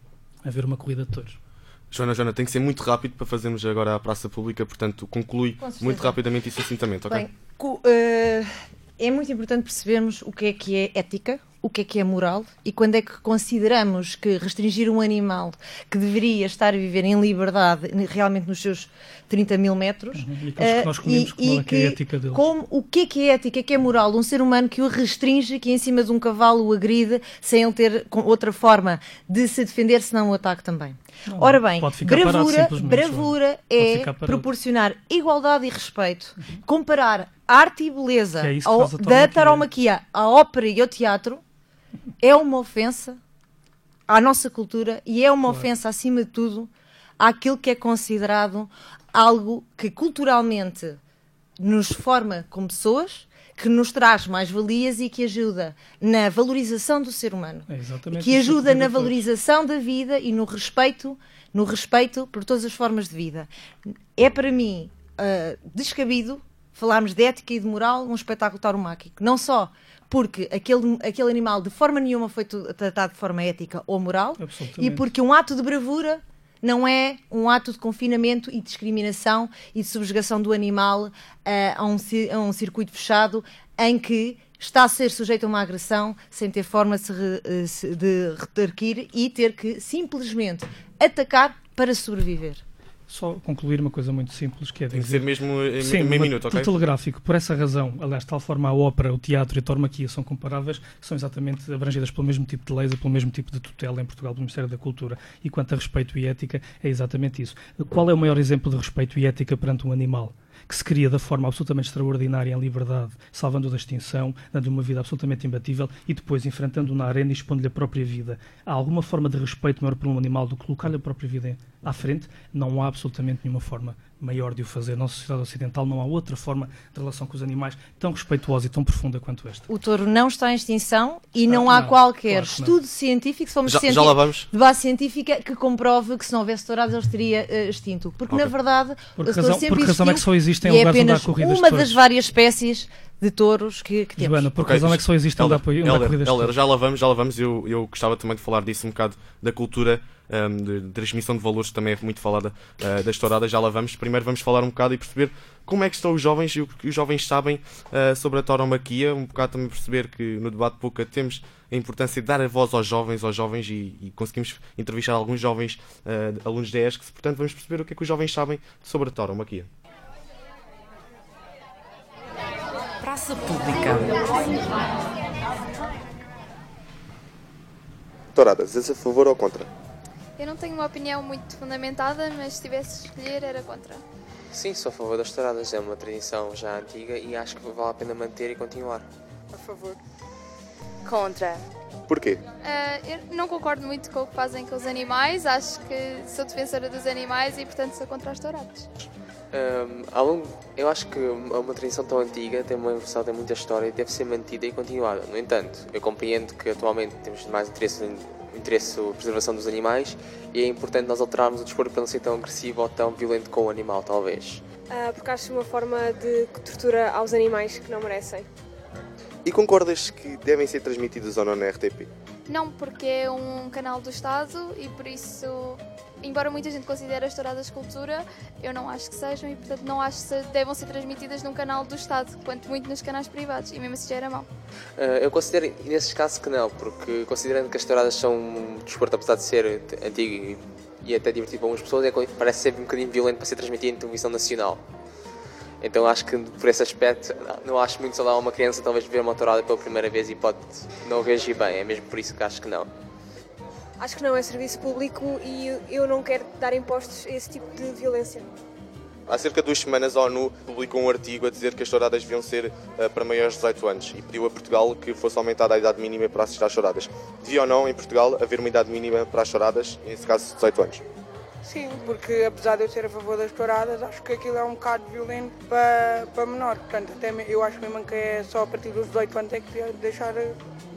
a ver uma corrida de touros. Joana, Joana, tem que ser muito rápido para fazermos agora a praça pública, portanto, conclui muito rapidamente e sucintamente, ok? Bem, eh, é muito importante percebermos o que é que é ética, o que é que é moral e quando é que consideramos que restringir um animal que deveria estar a viver em liberdade, realmente nos seus 30 mil metros, Uhum. E comemos, e- qual é e que é ética deles? como, o que é que é ética, o que é moral? Um ser humano que o restringe, que em cima de um cavalo o agride, sem ele ter outra forma de se defender, senão o ataque também. Não, Ora bem, ficar parado bravura, bravura é proporcionar igualdade e respeito, comparar arte e beleza é ao- da tauromaquia. taromaquia à ópera e ao teatro é uma ofensa à nossa cultura e é uma Claro. ofensa, acima de tudo, àquilo que é considerado algo que culturalmente nos forma como pessoas, que nos traz mais valias e que ajuda na valorização do ser humano É exatamente que isso ajuda eu na valorização da vida e no respeito, no respeito por todas as formas de vida. É para mim ah, descabido falarmos de ética e de moral num espetáculo tauromáquico. Não só porque aquele, aquele animal de forma nenhuma foi tratado de forma ética ou moral, e porque um ato de bravura não é um ato de confinamento e discriminação e de subjugação do animal ah, a, um, a um circuito fechado em que está a ser sujeito a uma agressão sem ter forma eh, de retorquir e ter que simplesmente atacar para sobreviver. Só concluir uma coisa muito simples, que é Tem que dizer... ser mesmo em Sim, meio minuto, ok? telegráfico. Por essa razão, aliás, de tal forma a ópera, o teatro e a tauromaquia são comparáveis, são exatamente abrangidas pelo mesmo tipo de leis e pelo mesmo tipo de tutela em Portugal, pelo Ministério da Cultura. E quanto a respeito e ética, é exatamente isso. Qual é o maior exemplo de respeito e ética perante um animal? Que se cria da forma absolutamente extraordinária, em liberdade, salvando da extinção, dando uma vida absolutamente imbatível e depois enfrentando-o na arena e expondo-lhe a própria vida. Há alguma forma de respeito maior por um animal do que colocar-lhe a própria vida à frente? Não há absolutamente nenhuma forma maior de o fazer. Na sociedade ocidental não há outra forma de relação com os animais tão respeituosa e tão profunda quanto esta. O touro não está em extinção e não há não, qualquer claro que não. estudo científico, se formos Já, cienti- já lá vamos. de base científica, que comprove que se não houvesse tourados ele estaria eh, extinto. Porque, Ok. na verdade, Por o que touro razão, sempre por que razão é que só existem e é lugares onde há apenas corridas uma de das várias espécies de touros que, que temos. Joana, por que Ok, razão é que só existem Helder, corridas Helder, touros? já lá vamos, já lá vamos. Eu, eu gostava também de falar disso um bocado da cultura hum, de, de transmissão de valores, também é muito falada uh, das touradas. Já lá vamos. Primeiro vamos falar um bocado e perceber como é que estão os jovens e o que os jovens sabem uh, sobre a tauromaquia. Um bocado também perceber que no debate Pouca temos a importância de dar a voz aos jovens, aos jovens e, e conseguimos entrevistar alguns jovens uh, alunos da ESC. Portanto, vamos perceber o que é que os jovens sabem sobre a tauromaquia. Praça Pública. Touradas, és a favor ou contra? Eu não tenho uma opinião muito fundamentada, mas se tivesse de escolher era contra. Sim, sou a favor das touradas. É uma tradição já antiga e acho que vale a pena manter e continuar. A favor. Contra. Porquê? Ah, eu não concordo muito com o que fazem com os animais, acho que sou defensora dos animais e, portanto, sou contra as touradas. Hum, ao longo- eu acho que é uma tradição tão antiga, tem uma evolução, tem muita história e deve ser mantida e continuada. No entanto, eu compreendo que atualmente temos mais interesse em interesse na preservação dos animais e é importante nós alterarmos o desporto para não ser tão agressivo ou tão violento com o animal, talvez. Ah, porque acho uma forma de tortura aos animais que não merecem. E concordas que devem ser transmitidos ou não na RTP? Não porque é um canal do Estado e, por isso, embora muita gente considere as touradas cultura, eu não acho que sejam e, portanto, não acho que devam ser transmitidas num canal do Estado, quanto muito nos canais privados, e mesmo assim já era mau. Uh, eu considero, nesses casos, que não, porque considerando que as touradas são um desporto, apesar de ser antigo e, e até divertido para algumas pessoas, é, parece ser um bocadinho violento para ser transmitido em televisão nacional. Então acho que, por esse aspecto, não acho muito saudável uma criança talvez ver uma tourada pela primeira vez e pode não reagir bem. É mesmo por isso que acho que não. Acho que não é serviço público e eu não quero dar impostos a esse tipo de violência. Há cerca de duas semanas a ONU publicou um artigo a dizer que as touradas deviam ser eh, para maiores de 18 anos e pediu a Portugal que fosse aumentada a idade mínima para assistir às touradas. Devia ou não, em Portugal, haver uma idade mínima para as touradas, nesse caso 18 anos? Sim, porque apesar de eu ser a favor das touradas, acho que aquilo é um bocado violento para, para menor. Portanto, até eu acho mesmo que é só a partir dos 18 anos é que devia deixar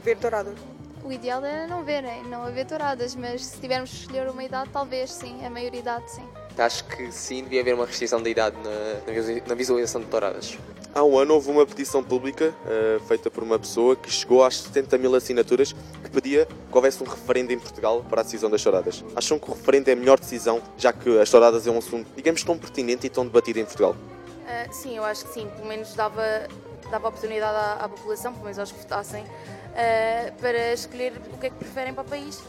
ver touradas. O ideal era não verem, não haver touradas, mas se tivermos que escolher uma idade, talvez sim, a maioridade sim. Acho que sim, devia haver uma restrição da idade na, na visualização de touradas. Há um ano houve uma petição pública eh, feita por uma pessoa que chegou às 70 mil assinaturas que pedia que houvesse um referendo em Portugal para a decisão das touradas. Acham que o referendo é a melhor decisão, já que as touradas é um assunto, digamos, tão pertinente e tão debatido em Portugal? Uh, sim, eu acho que sim. Pelo menos dava, dava oportunidade à, à população, pelo menos aos que votassem, uh, para escolher o que é que preferem para o país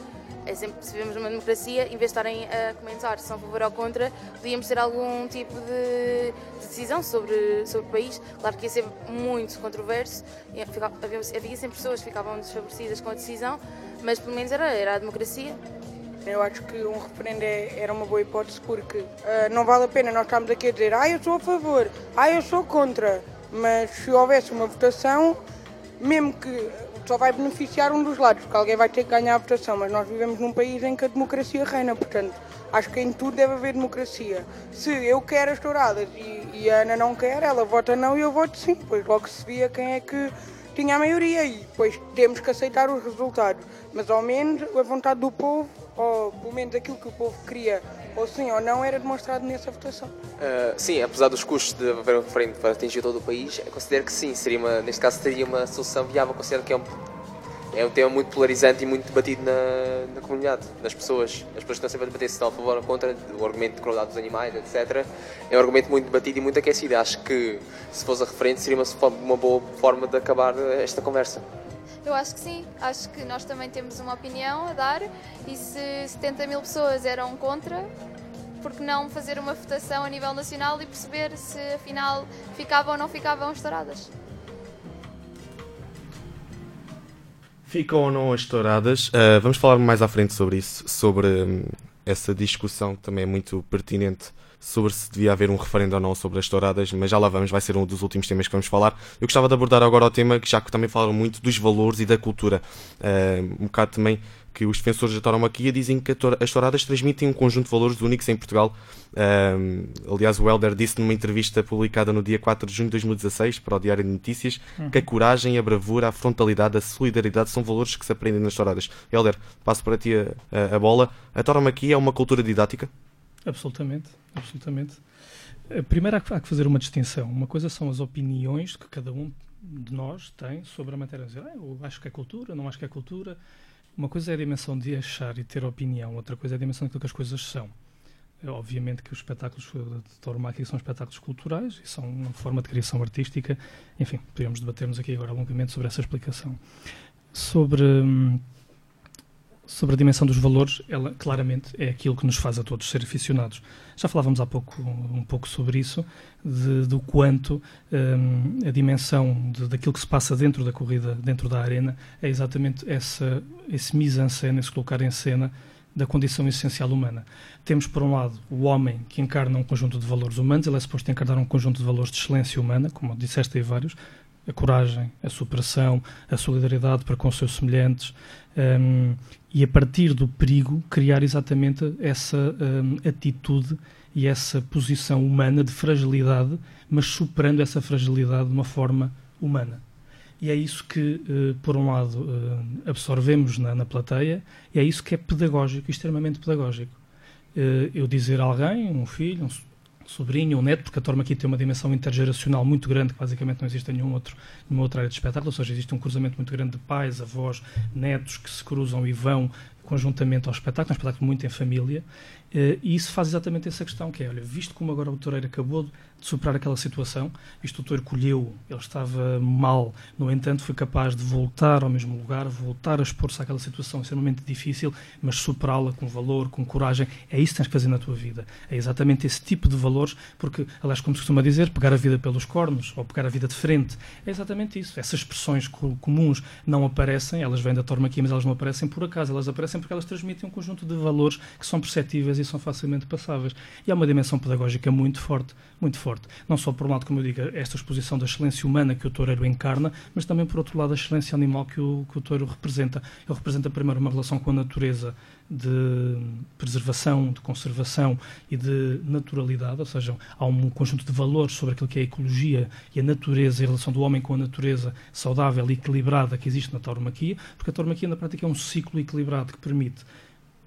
é sempre, se vivemos numa democracia, em vez de estarem a comentar se são a favor ou contra, podíamos ter algum tipo de, de decisão sobre, sobre o país. Claro que ia ser muito controverso, havia, havia sempre pessoas que ficavam desfavorecidas com a decisão, mas pelo menos era, era a democracia. Eu acho que um referendo é, era uma boa hipótese porque uh, não vale a pena nós estarmos aqui a dizer ah, eu sou a favor, ah, eu sou contra. Mas se houvesse uma votação, mesmo que só vai beneficiar um dos lados, porque alguém vai ter que ganhar a votação, mas nós vivemos num país em que a democracia reina, portanto, acho que em tudo deve haver democracia. Se eu quero as touradas e, e a Ana não quer, ela vota não e eu voto sim, pois logo se via quem é que tinha a maioria e depois temos que aceitar os resultados. Mas ao menos a vontade do povo, ou pelo menos aquilo que o povo queria, ou sim ou não, era demonstrado nessa votação. Uh, sim, apesar dos custos de haver um referendo para atingir todo o país, considero que sim, seria uma, neste caso seria uma solução viável, considero que é um, é um tema muito polarizante e muito debatido na, na comunidade, nas pessoas. As pessoas estão sempre a debater se estão a favor ou contra, o argumento de crueldade dos animais, etc. É um argumento muito debatido e muito aquecido. Acho que se fosse a referente seria uma, uma boa forma de acabar esta conversa. Eu acho que sim, acho que nós também temos uma opinião a dar e se 70 mil pessoas eram contra, por que não fazer uma votação a nível nacional e perceber se afinal ficavam ou não ficavam estouradas? Ficam ou não estouradas? Uh, vamos falar mais à frente sobre isso, sobre um, essa discussão que também é muito pertinente sobre se devia haver um referendo ou não sobre as touradas, mas já lá vamos, vai ser um dos últimos temas que vamos falar. Eu gostava de abordar agora o tema, que já que também falaram muito dos valores e da cultura, uh, um bocado também que os defensores da tauromaquia dizem que as touradas transmitem um conjunto de valores únicos em Portugal. Um, aliás, o Helder disse numa entrevista publicada no dia 4 de junho de 2016 para o Diário de Notícias uhum. que a coragem, a bravura, a frontalidade, a solidariedade são valores que se aprendem nas touradas. Helder, passo para ti a, a, a bola. A tauromaquia é uma cultura didática? Absolutamente, absolutamente. Eh, primeiro há que fazer uma distinção. Uma coisa são as opiniões que cada um de nós tem sobre a matéria. Ah, eu acho que é cultura, não acho que é cultura. Uma coisa é a dimensão de achar e ter opinião, outra coisa é a dimensão daquilo que as coisas são. É, obviamente que os espetáculos de tauromaquia são espetáculos culturais e são uma forma de criação artística. Enfim, podemos debatermos aqui agora longamente sobre essa explicação. Sobre, hum, sobre a dimensão dos valores, ela claramente é aquilo que nos faz a todos ser aficionados. Já falávamos há pouco um pouco sobre isso, de, do quanto um, a dimensão de, daquilo que se passa dentro da corrida, dentro da arena, é exatamente essa, esse mise-en-scène, esse colocar em cena da condição essencial humana. Temos, por um lado, o homem que encarna um conjunto de valores humanos, ele é suposto encarnar um conjunto de valores de excelência humana, como disseste aí vários, a coragem, a superação, a solidariedade para com os seus semelhantes, um, e a partir do perigo criar exatamente essa um, atitude e essa posição humana de fragilidade, mas superando essa fragilidade de uma forma humana. E é isso que, uh, por um lado, uh, absorvemos na, na, plateia, e é isso que é pedagógico, extremamente pedagógico. Uh, eu dizer a alguém, um filho, um sobrinho, um neto, porque a Torma aqui tem uma dimensão intergeracional muito grande, que basicamente não existe em nenhum outro, nenhuma outra área de espetáculo, ou seja, existe um cruzamento muito grande de pais, avós, netos que se cruzam e vão conjuntamente ao espetáculo, um espetáculo muito em família, Uh, e isso faz exatamente essa questão, que é, olha, visto como agora o Toureiro acabou de superar aquela situação, visto o Toureiro colheu, ele estava mal, no entanto foi capaz de voltar ao mesmo lugar, voltar a expor-se àquela situação extremamente difícil, mas superá-la com valor, com coragem, é isso que tens que fazer na tua vida. É exatamente esse tipo de valores, porque, aliás, como se costuma dizer, pegar a vida pelos cornos, ou pegar a vida de frente, é exatamente isso. Essas expressões comuns não aparecem, elas vêm da torma aqui, mas elas não aparecem por acaso, elas aparecem porque elas transmitem um conjunto de valores que são perceptíveis e são facilmente passáveis. E há uma dimensão pedagógica muito forte, muito forte. Não só por um lado, como eu digo, esta exposição da excelência humana que o toureiro encarna, mas também por outro lado a excelência animal que o, que o touro representa. Ele representa primeiro uma relação com a natureza de preservação, de conservação e de naturalidade, ou seja, há um conjunto de valores sobre aquilo que é a ecologia e a natureza, e a relação do homem com a natureza saudável e equilibrada que existe na tauromaquia, porque a tauromaquia na prática é um ciclo equilibrado que permite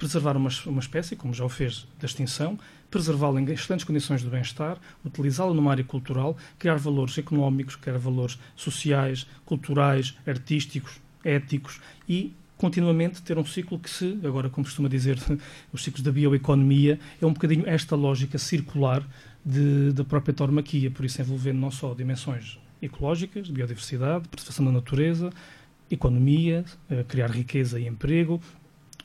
preservar uma, uma espécie, como já o fez da extinção, preservá-la em excelentes condições de bem-estar, utilizá-la numa área cultural, criar valores económicos, criar valores sociais, culturais, artísticos, éticos e continuamente ter um ciclo que se, agora como costuma dizer os ciclos da bioeconomia, é um bocadinho esta lógica circular de, da própria tauromaquia, por isso envolvendo não só dimensões ecológicas, biodiversidade, preservação da natureza, economia, eh, criar riqueza e emprego,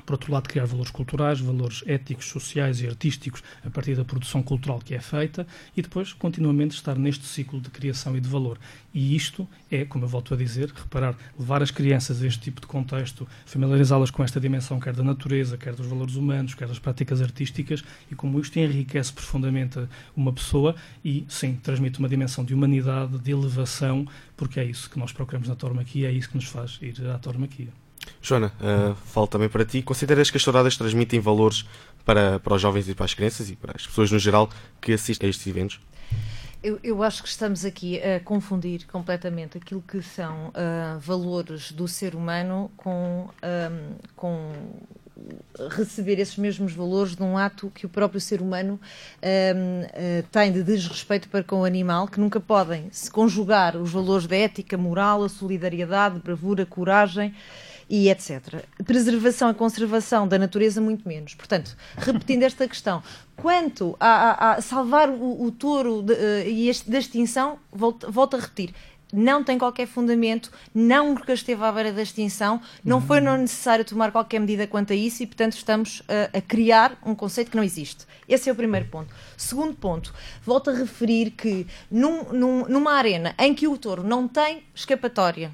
por outro lado, criar valores culturais, valores éticos, sociais e artísticos a partir da produção cultural que é feita e depois continuamente estar neste ciclo de criação e de valor. E isto é, como eu volto a dizer, reparar, levar as crianças a este tipo de contexto, familiarizá-las com esta dimensão, quer da natureza, quer dos valores humanos, quer das práticas artísticas, e como isto enriquece profundamente uma pessoa e, sim, transmite uma dimensão de humanidade, de elevação, porque é isso que nós procuramos na tormaquia, é isso que nos faz ir à tormaquia. Joana, uh, falo também para ti. Consideras que as touradas transmitem valores para, para os jovens e para as crianças e para as pessoas no geral que assistem a estes eventos? Eu, eu, acho que estamos aqui a confundir completamente aquilo que são uh, valores do ser humano com, um, com receber esses mesmos valores de um ato que o próprio ser humano um, uh, tem de desrespeito para com o animal, que nunca podem se conjugar os valores da ética, moral, a solidariedade, bravura, coragem e etc. Preservação e conservação da natureza, muito menos. Portanto, repetindo esta questão, quanto a, a, a salvar o, o touro de, uh, da extinção, volto, volto a repetir, não tem qualquer fundamento, não nunca esteve à beira da extinção, não foi não necessário tomar qualquer medida quanto a isso e, portanto, estamos a, a, criar um conceito que não existe. Esse é o primeiro ponto. Segundo ponto, volto a referir que num, num, numa arena em que o touro não tem escapatória,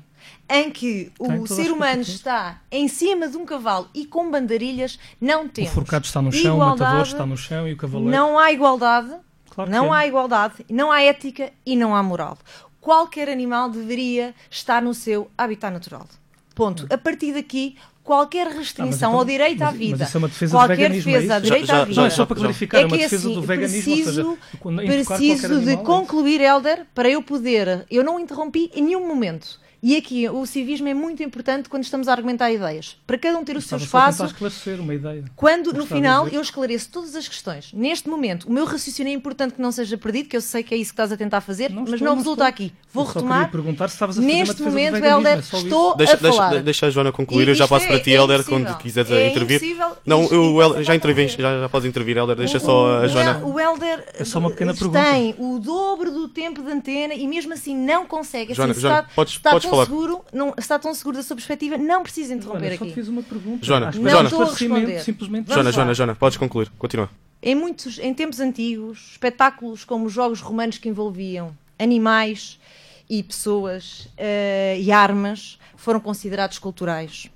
em que o ser humano está em cima de um cavalo e com bandarilhas, não temos. O forcado está no chão, o matador está no chão e o cavaleiro. Não há igualdade, claro não é. há igualdade, não há ética e não há moral. Qualquer animal deveria estar no seu habitat natural. Ponto. A partir daqui, qualquer restrição ah, então, ao direito mas, à vida, mas isso é uma defesa qualquer do defesa é ao direito já, à vida. Não, é só para clarificar, é, é uma defesa assim, do veganismo. Preciso, seja, preciso de animal, concluir, Helder, para eu poder. Eu não interrompi em nenhum momento. E aqui o civismo é muito importante quando estamos a argumentar ideias. Para cada um ter o seu espaço. esclarecer uma ideia. Quando, no final, eu esclareço todas as questões. Neste momento, o meu raciocínio é importante que não seja perdido, que eu sei que é isso que estás a tentar fazer, não mas estou, não resulta aqui. Vou retomar. perguntar se estavas a fazer Neste momento, Helder, é estou deixa, a falar. Deixa, deixa a Joana concluir, eu já passo é, para ti, Helder, quando quiseres é intervir. Não, eu, já intervim, já, já podes intervir, Helder, deixa o, só a Joana. O Helder é só uma pequena pergunta. tem o dobro do tempo de antena e mesmo assim não consegue. Joana, podes falar. seguro, não, está tão seguro da sua perspectiva, não precisa interromper Joana, aqui. só fiz uma pergunta. Joana, Acho não Joana. estou a responder. Simplesmente. Joana, Joana, Joana, podes concluir, continua. Em muitos, em tempos antigos, espetáculos como os jogos romanos que envolviam animais e pessoas uh, e armas foram considerados culturais.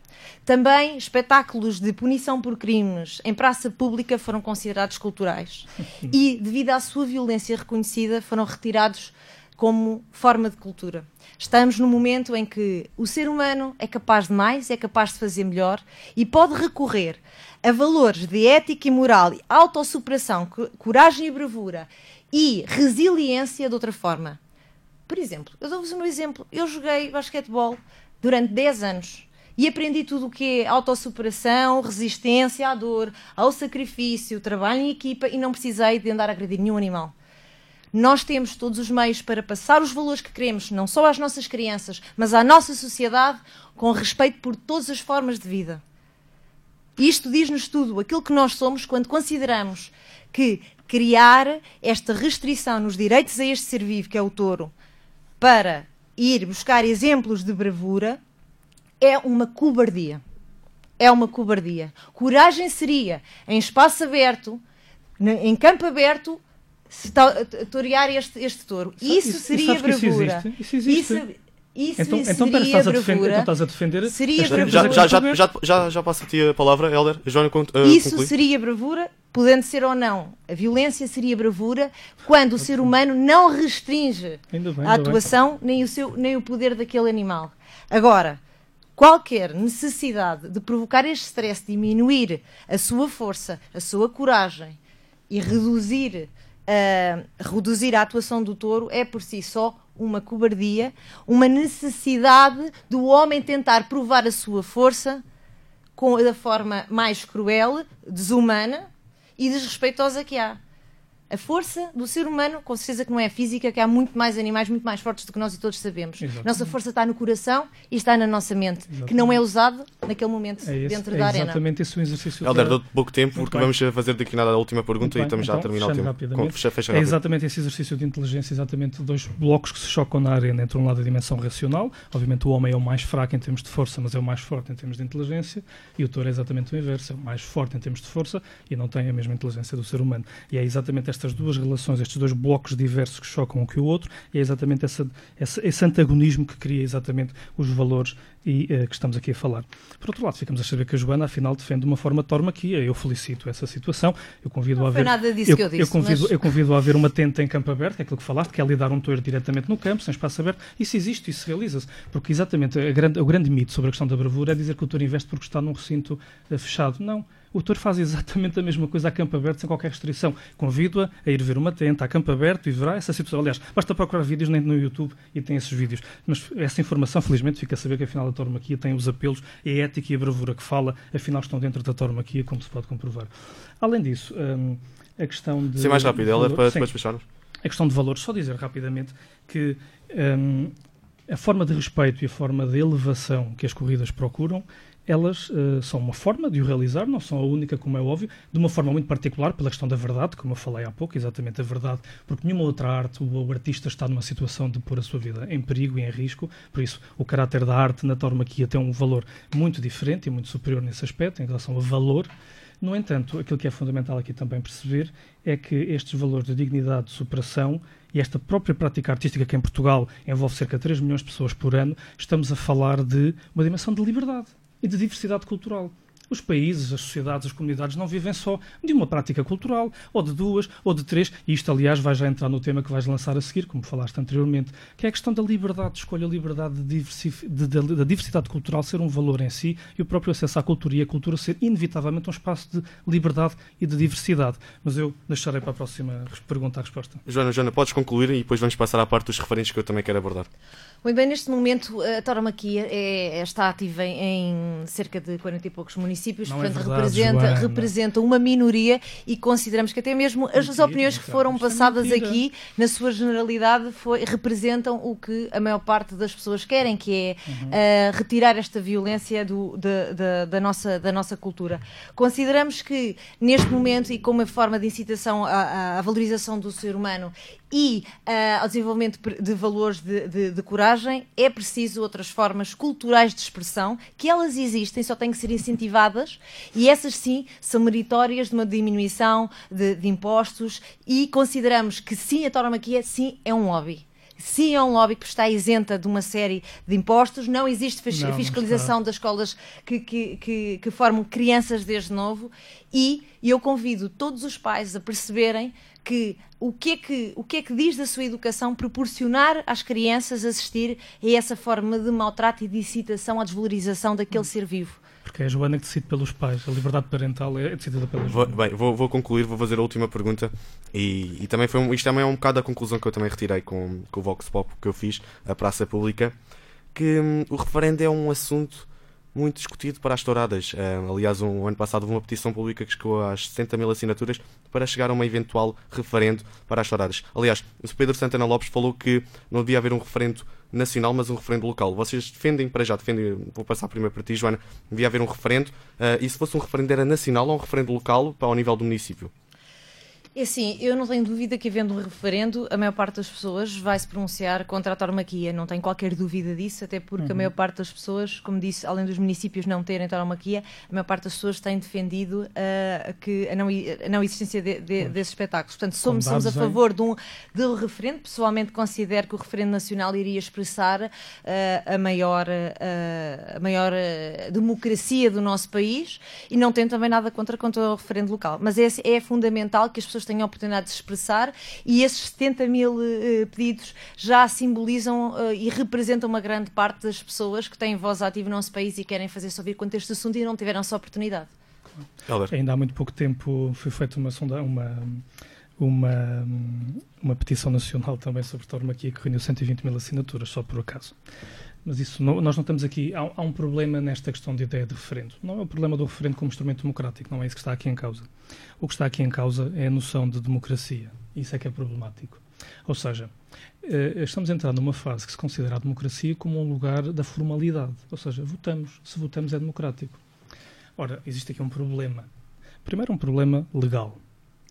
Também espetáculos de punição por crimes em praça pública foram considerados culturais. E, devido à sua violência reconhecida, foram retirados como forma de cultura. Estamos num momento em que o ser humano é capaz de mais, é capaz de fazer melhor e pode recorrer a valores de ética e moral, autossuperação, coragem e bravura e resiliência de outra forma. Por exemplo, eu dou-vos meu exemplo. Eu joguei basquetebol durante 10 anos e aprendi tudo o que é autossuperação, resistência à dor, ao sacrifício, trabalho em equipa e não precisei de andar a agredir nenhum animal. Nós temos todos os meios para passar os valores que queremos, não só às nossas crianças, mas à nossa sociedade, com respeito por todas as formas de vida. Isto diz-nos tudo, aquilo que nós somos, quando consideramos que criar esta restrição nos direitos a este ser vivo, que é o touro, para ir buscar exemplos de bravura, é uma cobardia. É uma cobardia. Coragem seria, em espaço aberto, em campo aberto, torear este, este touro. Isso, isso seria bravura. Isso, isso existe. Isso, isso então, seria então, pera, estás bravura. a defender, então estás a defender seria bravura. Já, já, já, já, já, já passo a ti a palavra, Helder. Joana, uh, Isso conclui. seria bravura, podendo ser ou não. A violência seria bravura quando o ser humano não restringe Ainda bem, a atuação nem o, seu, nem o poder daquele animal. Agora, qualquer necessidade de provocar este stress, diminuir a sua força, a sua coragem e reduzir uh, reduzir a atuação do touro é por si só uma cobardia, uma necessidade do homem tentar provar a sua força com, da forma mais cruel, desumana e desrespeitosa que há. A força do ser humano, com certeza que não é física, que há muito mais animais, muito mais fortes do que nós e todos sabemos. Exatamente. Nossa força está no coração e está na nossa mente, que não é usado naquele momento É, esse, dentro é da arena. exatamente esse o exercício. Helder, dou-te pouco tempo Muito porque bem. vamos fazer daqui nada a última pergunta Muito e estamos já a então, terminar o tempo. rapidamente. Com- Fecha, fecha É exatamente esse exercício de inteligência, exatamente dois blocos que se chocam na arena. Entre um lado a dimensão racional, obviamente o homem é o mais fraco em termos de força, mas é o mais forte em termos de inteligência, e o touro é exatamente o inverso, é o mais forte em termos de força e não tem a mesma inteligência do ser humano. E é exatamente estas duas relações, estes dois blocos diversos que chocam um que o outro, é exatamente essa, essa- esse antagonismo que cria exatamente os valores e eh, que estamos aqui a falar. Por outro lado, ficamos a saber que a Joana, afinal, defende de uma forma tormaquia. Eu felicito essa situação. Eu convido Não a foi ver. nada disso que eu disse, convido, mas- eu convido a haver uma tenda em campo aberto, que é aquilo que falaste, que é lidar um touro diretamente no campo, sem espaço aberto. Isso existe, isso realiza-se. Porque exatamente grande, o grande mito sobre a questão da bravura é dizer que o touro investe porque está num recinto eh, fechado. Não. O touro faz exatamente a mesma coisa a campo aberto, sem qualquer restrição. Convido-a a ir ver uma tenda a campo aberto e verá essa situação. Aliás, basta procurar vídeos no YouTube e tem esses vídeos. Mas essa informação, felizmente, fica a saber que afinal a tauromaquia tem os apelos, a ética e a bravura que fala, afinal estão dentro da tauromaquia, como se pode comprovar. Além disso, hum, a questão de. Ser mais rápido, Helder, valor- para Sim. depois fecharmos. A questão de valores, só dizer rapidamente que hum, a forma de respeito e a forma de elevação que as corridas procuram, elas eh, são uma forma de o realizar, não são a única, como é óbvio, de uma forma muito particular, pela questão da verdade, como eu falei há pouco, exatamente a verdade, porque nenhuma outra arte, o, o artista está numa situação de pôr a sua vida em perigo e em risco, por isso o caráter da arte na tauromaquia tem um valor muito diferente e muito superior nesse aspecto, em relação a valor. No entanto, aquilo que é fundamental aqui também perceber é que estes valores de dignidade, de superação e esta própria prática artística que em Portugal envolve cerca de 3 milhões de pessoas por ano, estamos a falar de uma dimensão de liberdade e de diversidade cultural. Os países, as sociedades, as comunidades não vivem só de uma prática cultural, ou de duas, ou de três, e isto, aliás, vai já entrar no tema que vais lançar a seguir, como falaste anteriormente, que é a questão da liberdade de escolha, a liberdade de diversif- de- de- da diversidade cultural ser um valor em si e o próprio acesso à cultura e a cultura ser, inevitavelmente, um espaço de liberdade e de diversidade. Mas eu deixarei para a próxima pergunta a resposta. Joana, Joana, podes concluir e depois vamos passar à parte dos referentes que eu também quero abordar. Muito bem, neste momento a tauromaquia é, está ativa em, em cerca de 40 e poucos municípios, Não é portanto verdade, representa, Joana. representa uma minoria e consideramos que até mesmo as Mentira, opiniões que então, foram é passadas mentira. aqui, na sua generalidade, foi- representam o que a maior parte das pessoas querem, que é Uhum. eh, retirar esta violência do- da, da- da nossa, da nossa cultura. Consideramos que neste momento e como uma forma de incitação à- à valorização do ser humano e ah, ao desenvolvimento de valores de, de- de coragem, é preciso outras formas culturais de expressão, que elas existem, só têm que ser incentivadas, e essas sim são meritórias de uma diminuição de, de impostos, e consideramos que sim, a tauromaquia sim é um hobby. Sim, é um lobby que está isenta de uma série de impostos, não existe fis- Não, não fiscalização das escolas que, que, que, que formam crianças desde novo. E eu convido todos os pais a perceberem que o que, é que o que é que diz da sua educação proporcionar às crianças assistir a essa forma de maltrato e de incitação à desvalorização daquele ser vivo. Porque é a Joana que decide pelos pais, a liberdade parental é decidida Vou, Joana. bem, vou, vou concluir, vou fazer a última pergunta. E, e também foi um, isto também é um bocado a conclusão que eu também retirei com, com o Vox Pop que eu fiz, a Praça Pública, que hum, o referendo é um assunto muito discutido para as touradas. Ah, aliás, um, ano passado houve uma petição pública que chegou às 60 mil assinaturas para chegar a um eventual referendo para as touradas. Aliás, o Pedro Santana Lopes falou que não devia haver um referendo nacional, mas um referendo local. Vocês defendem, para já defendem, vou passar primeiro para ti, Joana, devia haver um referendo, ah, e se fosse um referendo era nacional ou um referendo local para ao nível do município? É assim, eu não tenho dúvida que havendo um referendo, a maior parte das pessoas vai se pronunciar contra a tauromaquia. Não tenho qualquer dúvida disso, até porque a maior parte das pessoas, como disse, além dos municípios não terem tauromaquia, a maior parte das pessoas tem defendido ah, que a, não, a não existência de, de, desses espetáculos. Portanto, somos, somos a em- favor de um, de um referendo. Pessoalmente, considero que o referendo nacional iria expressar ah, a maior, ah, a maior democracia do nosso país e não tenho também nada contra, contra o referendo local. Mas é, é fundamental que as pessoas tenham a oportunidade de se expressar e esses 70 mil eh, pedidos já simbolizam eh, e representam uma grande parte das pessoas que têm voz ativa no nosso país e querem fazer-se ouvir quanto a este assunto e não tiveram essa oportunidade. Ainda há muito pouco tempo foi feita uma sonda, uma, uma, uma petição nacional também sobre tauromaquia que reuniu 120 mil assinaturas, só por acaso. Mas isso não, nós não estamos aqui. Há, há, um problema nesta questão de ideia de referendo. Não é o problema do referendo como instrumento democrático, não é isso que está aqui em causa. O que está aqui em causa é a noção de democracia. Isso é que é problemático. Ou seja, eh, estamos a entrar numa fase que se considera a democracia como um lugar da formalidade. Ou seja, votamos. Se votamos é democrático. Ora, existe aqui um problema. Primeiro, um problema legal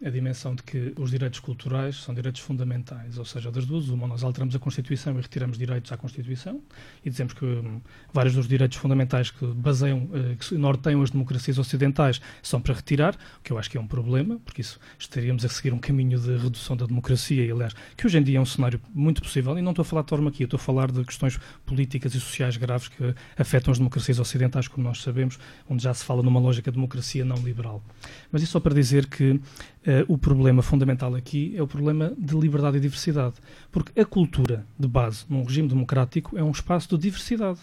a dimensão de que os direitos culturais são direitos fundamentais, ou seja, das duas, uma, nós alteramos a Constituição e retiramos direitos à Constituição e dizemos que hum, vários dos direitos fundamentais que baseiam, eh, que norteiam as democracias ocidentais são para retirar, o que eu acho que é um problema, porque isso estaríamos a seguir um caminho de redução da democracia, e aliás, que hoje em dia é um cenário muito possível, e não estou a falar de forma aqui, estou a falar de questões políticas e sociais graves que afetam as democracias ocidentais, como nós sabemos, onde já se fala numa lógica de democracia não liberal. Mas isso só para dizer que Uh, o problema fundamental aqui é o problema de liberdade e diversidade. Porque a cultura de base num regime democrático é um espaço de diversidade.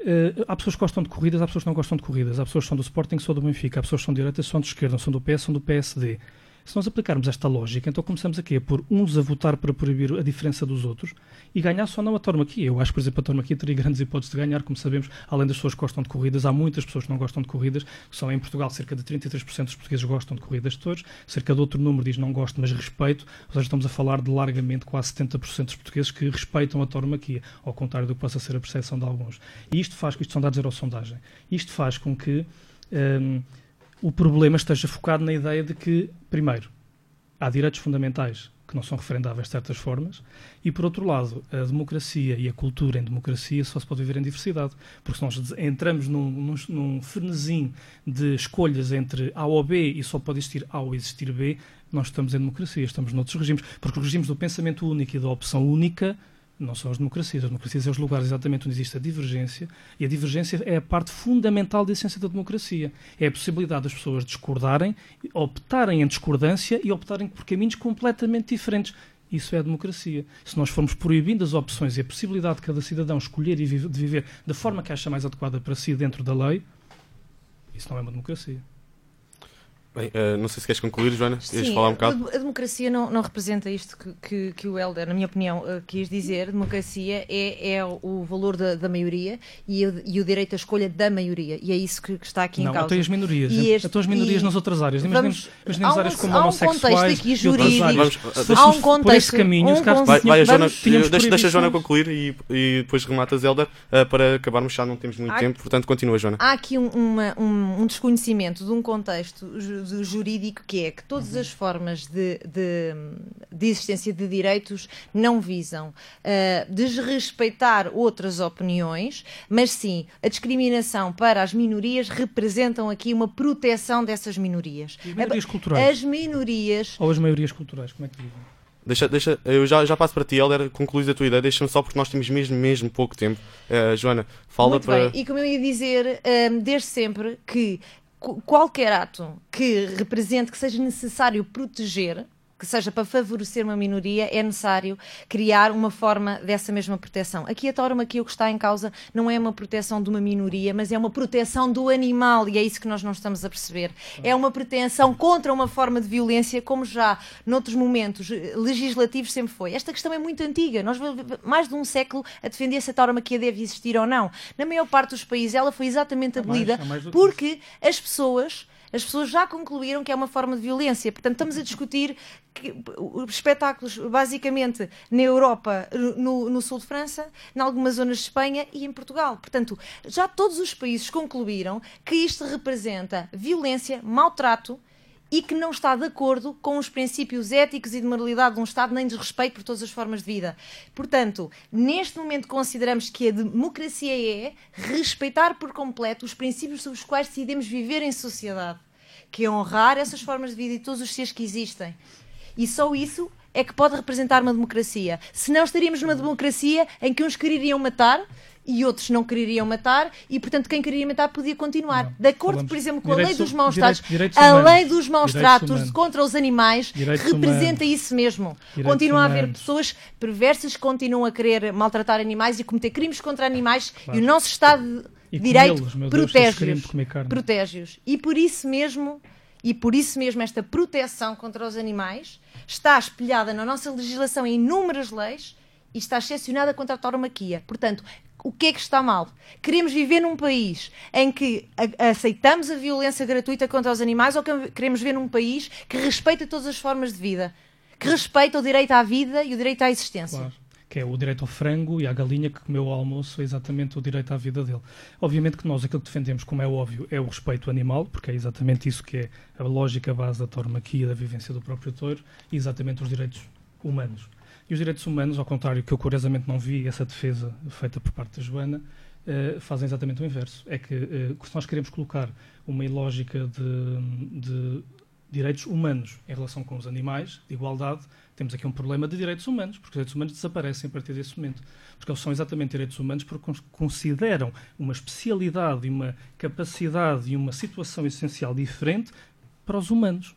Uh, há pessoas que gostam de corridas, há pessoas que não gostam de corridas, há pessoas que são do Sporting, são do Benfica, há pessoas que são de direita, são de esquerda, são do PS, são do PSD. Se nós aplicarmos esta lógica, então começamos aqui a pôr uns a votar para proibir a diferença dos outros e ganhar só não a aqui. Eu acho, por exemplo, a tauromaquia teria grandes hipóteses de ganhar, como sabemos, além das pessoas que gostam de corridas, há muitas pessoas que não gostam de corridas, são em Portugal cerca de 33% dos portugueses gostam de corridas de touros, cerca de outro número diz não gosto, mas respeito, ou seja, estamos a falar de largamente quase 70% dos portugueses que respeitam a tauromaquia, ao contrário do que possa ser a percepção de alguns. E isto faz, isto são dados da sondagem, isto faz com que um, o problema esteja focado na ideia de que, primeiro, há direitos fundamentais que não são referendáveis de certas formas, e por outro lado, a democracia e a cultura em democracia só se pode viver em diversidade, porque se nós entramos num, num, num frenesim de escolhas entre A ou B e só pode existir A ou existir B, nós estamos em democracia, estamos noutros regimes, porque os regimes do pensamento único e da opção única não são as democracias. As democracias são os lugares exatamente onde existe a divergência, e a divergência é a parte fundamental da essência da democracia. É a possibilidade das pessoas discordarem, optarem em discordância e optarem por caminhos completamente diferentes. Isso é a democracia. Se nós formos proibindo as opções e a possibilidade de cada cidadão escolher e de viver da forma que acha mais adequada para si dentro da lei, isso não é uma democracia. Bem, uh, não sei se queres concluir, Joana. Sim, falar um bocado. A democracia não, não representa isto que, que, que, o Helder, na minha opinião, uh, quis dizer. Democracia é, é o valor da, da maioria e o, e o, direito à escolha da maioria. E é isso que, que está aqui não, em causa. Não, as minorias. E este, até as minorias e, nas outras áreas. Imaginemos, imaginemos áreas como há um contexto aqui jurídico. Vamos, há um contexto. Por esse caminho, um vai, vai, a Joana, deixa, deixa a Joana concluir e, e depois rematas, Helder, uh, para acabarmos já não temos muito há, tempo. Portanto, continua, Joana. Há aqui um, uma, um, um desconhecimento de um contexto jurídico que é que todas uhum. as formas de, de, de, existência de direitos não visam uh, desrespeitar outras opiniões, mas sim a discriminação para as minorias representam aqui uma proteção dessas minorias. E minorias culturais? As minorias. Ou as maiorias culturais, como é que dizem? Deixa, deixa, eu já, já passo para ti, Helder, concluís a tua ideia, deixa-me só porque nós temos mesmo, mesmo pouco tempo. Uh, Joana, fala Muito para. Bem. E como eu ia dizer, um, eh, desde sempre que qualquer ato que represente que seja necessário proteger que seja para favorecer uma minoria, é necessário criar uma forma dessa mesma proteção. Aqui a tauromaquia o que está em causa não é uma proteção de uma minoria, mas é uma proteção do animal, e é isso que nós não estamos a perceber. É uma proteção contra uma forma de violência, como já noutros momentos legislativos sempre foi. Esta questão é muito antiga, nós mais de um século a defender se a tauromaquia deve existir ou não. Na maior parte dos países ela foi exatamente abolida porque as pessoas as pessoas já concluíram que é uma forma de violência. Portanto, estamos a discutir que, espetáculos basicamente na Europa, no, no, sul de França, em algumas zonas de Espanha e em Portugal. Portanto, já todos os países concluíram que isto representa violência, maltrato e que não está de acordo com os princípios éticos e de moralidade de um Estado, nem desrespeito por todas as formas de vida. Portanto, neste momento consideramos que a democracia é respeitar por completo os princípios sobre os quais decidimos viver em sociedade, que é honrar essas formas de vida e todos os seres que existem. E só isso é que pode representar uma democracia. Senão estaríamos numa democracia em que uns quereriam matar e outros não quereriam matar e, portanto, quem queria matar podia continuar. Não, de acordo, por exemplo, com a lei dos maus tratos, a lei dos maus tratos contra os animais representa humanos. isso mesmo. Continua a haver pessoas perversas que continuam a querer maltratar animais e cometer crimes contra animais claro. e o nosso Estado de Direito protege-os. Protege-os. E por isso mesmo, e por isso mesmo esta proteção contra os animais está espelhada na nossa legislação em inúmeras leis e está excepcionada contra a tauromaquia. Portanto, o que é que está mal? Queremos viver num país em que aceitamos a violência gratuita contra os animais ou queremos viver num país que respeita todas as formas de vida? Que respeita o direito à vida e o direito à existência? Claro que é o direito ao frango e à galinha que comeu o almoço, é exatamente o direito à vida dele. Obviamente que nós aquilo que defendemos, como é óbvio, é o respeito animal, porque é exatamente isso que é a lógica base da tormaquia da vivência do próprio touro, e exatamente os direitos humanos. E os direitos humanos, ao contrário, que eu curiosamente não vi essa defesa feita por parte da Joana, uh, fazem exatamente o inverso. É que uh, se nós queremos colocar uma lógica de, de direitos humanos em relação com os animais, de igualdade, temos aqui um problema de direitos humanos, porque os direitos humanos desaparecem a partir desse momento. Porque eles são exatamente direitos humanos porque consideram uma especialidade uma capacidade e uma situação essencial diferente para os humanos.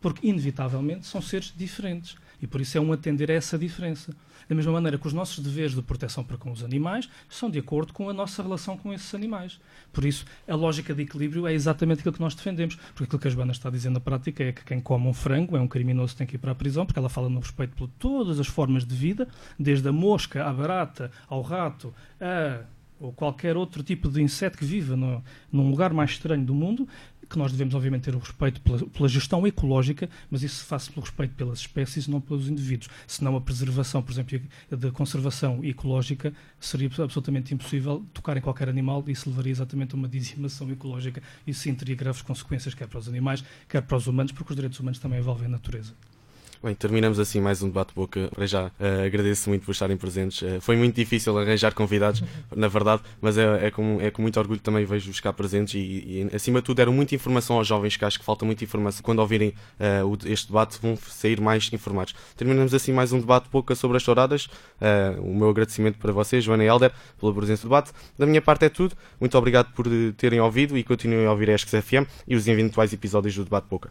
Porque, inevitavelmente, são seres diferentes. E por isso é um atender a essa diferença. Da mesma maneira que os nossos deveres de proteção para com os animais são de acordo com a nossa relação com esses animais. Por isso, a lógica de equilíbrio é exatamente aquilo que nós defendemos. Porque aquilo que a Joana está dizendo na prática é que quem come um frango é um criminoso que tem que ir para a prisão, porque ela fala no respeito por todas as formas de vida, desde a mosca à barata, ao rato, a ou qualquer outro tipo de inseto que viva no, num lugar mais estranho do mundo, que nós devemos, obviamente, ter o respeito pela, pela, gestão ecológica, mas isso se faz pelo respeito pelas espécies não pelos indivíduos. Senão a preservação, por exemplo, da conservação ecológica seria absolutamente impossível tocar em qualquer animal e isso levaria exatamente a uma dizimação ecológica e sim teria graves consequências, quer para os animais, quer para os humanos, porque os direitos humanos também envolvem a natureza. Bem, terminamos assim mais um debate-boca. Para já, uh, agradeço muito por estarem presentes. Uh, foi muito difícil arranjar convidados, na verdade, mas é, é, com, é com muito orgulho também vejo-vos cá presentes e, e, acima de tudo, deram muita informação aos jovens, que acho que falta muita informação. Quando ouvirem uh, este debate, vão sair mais informados. Terminamos assim mais um debate-boca sobre as touradas. o meu agradecimento para vocês, Joana e Helder, pela presença do debate. Da minha parte é tudo. Muito obrigado por terem ouvido e continuem a ouvir a ESCS FM e os eventuais episódios do debate-boca.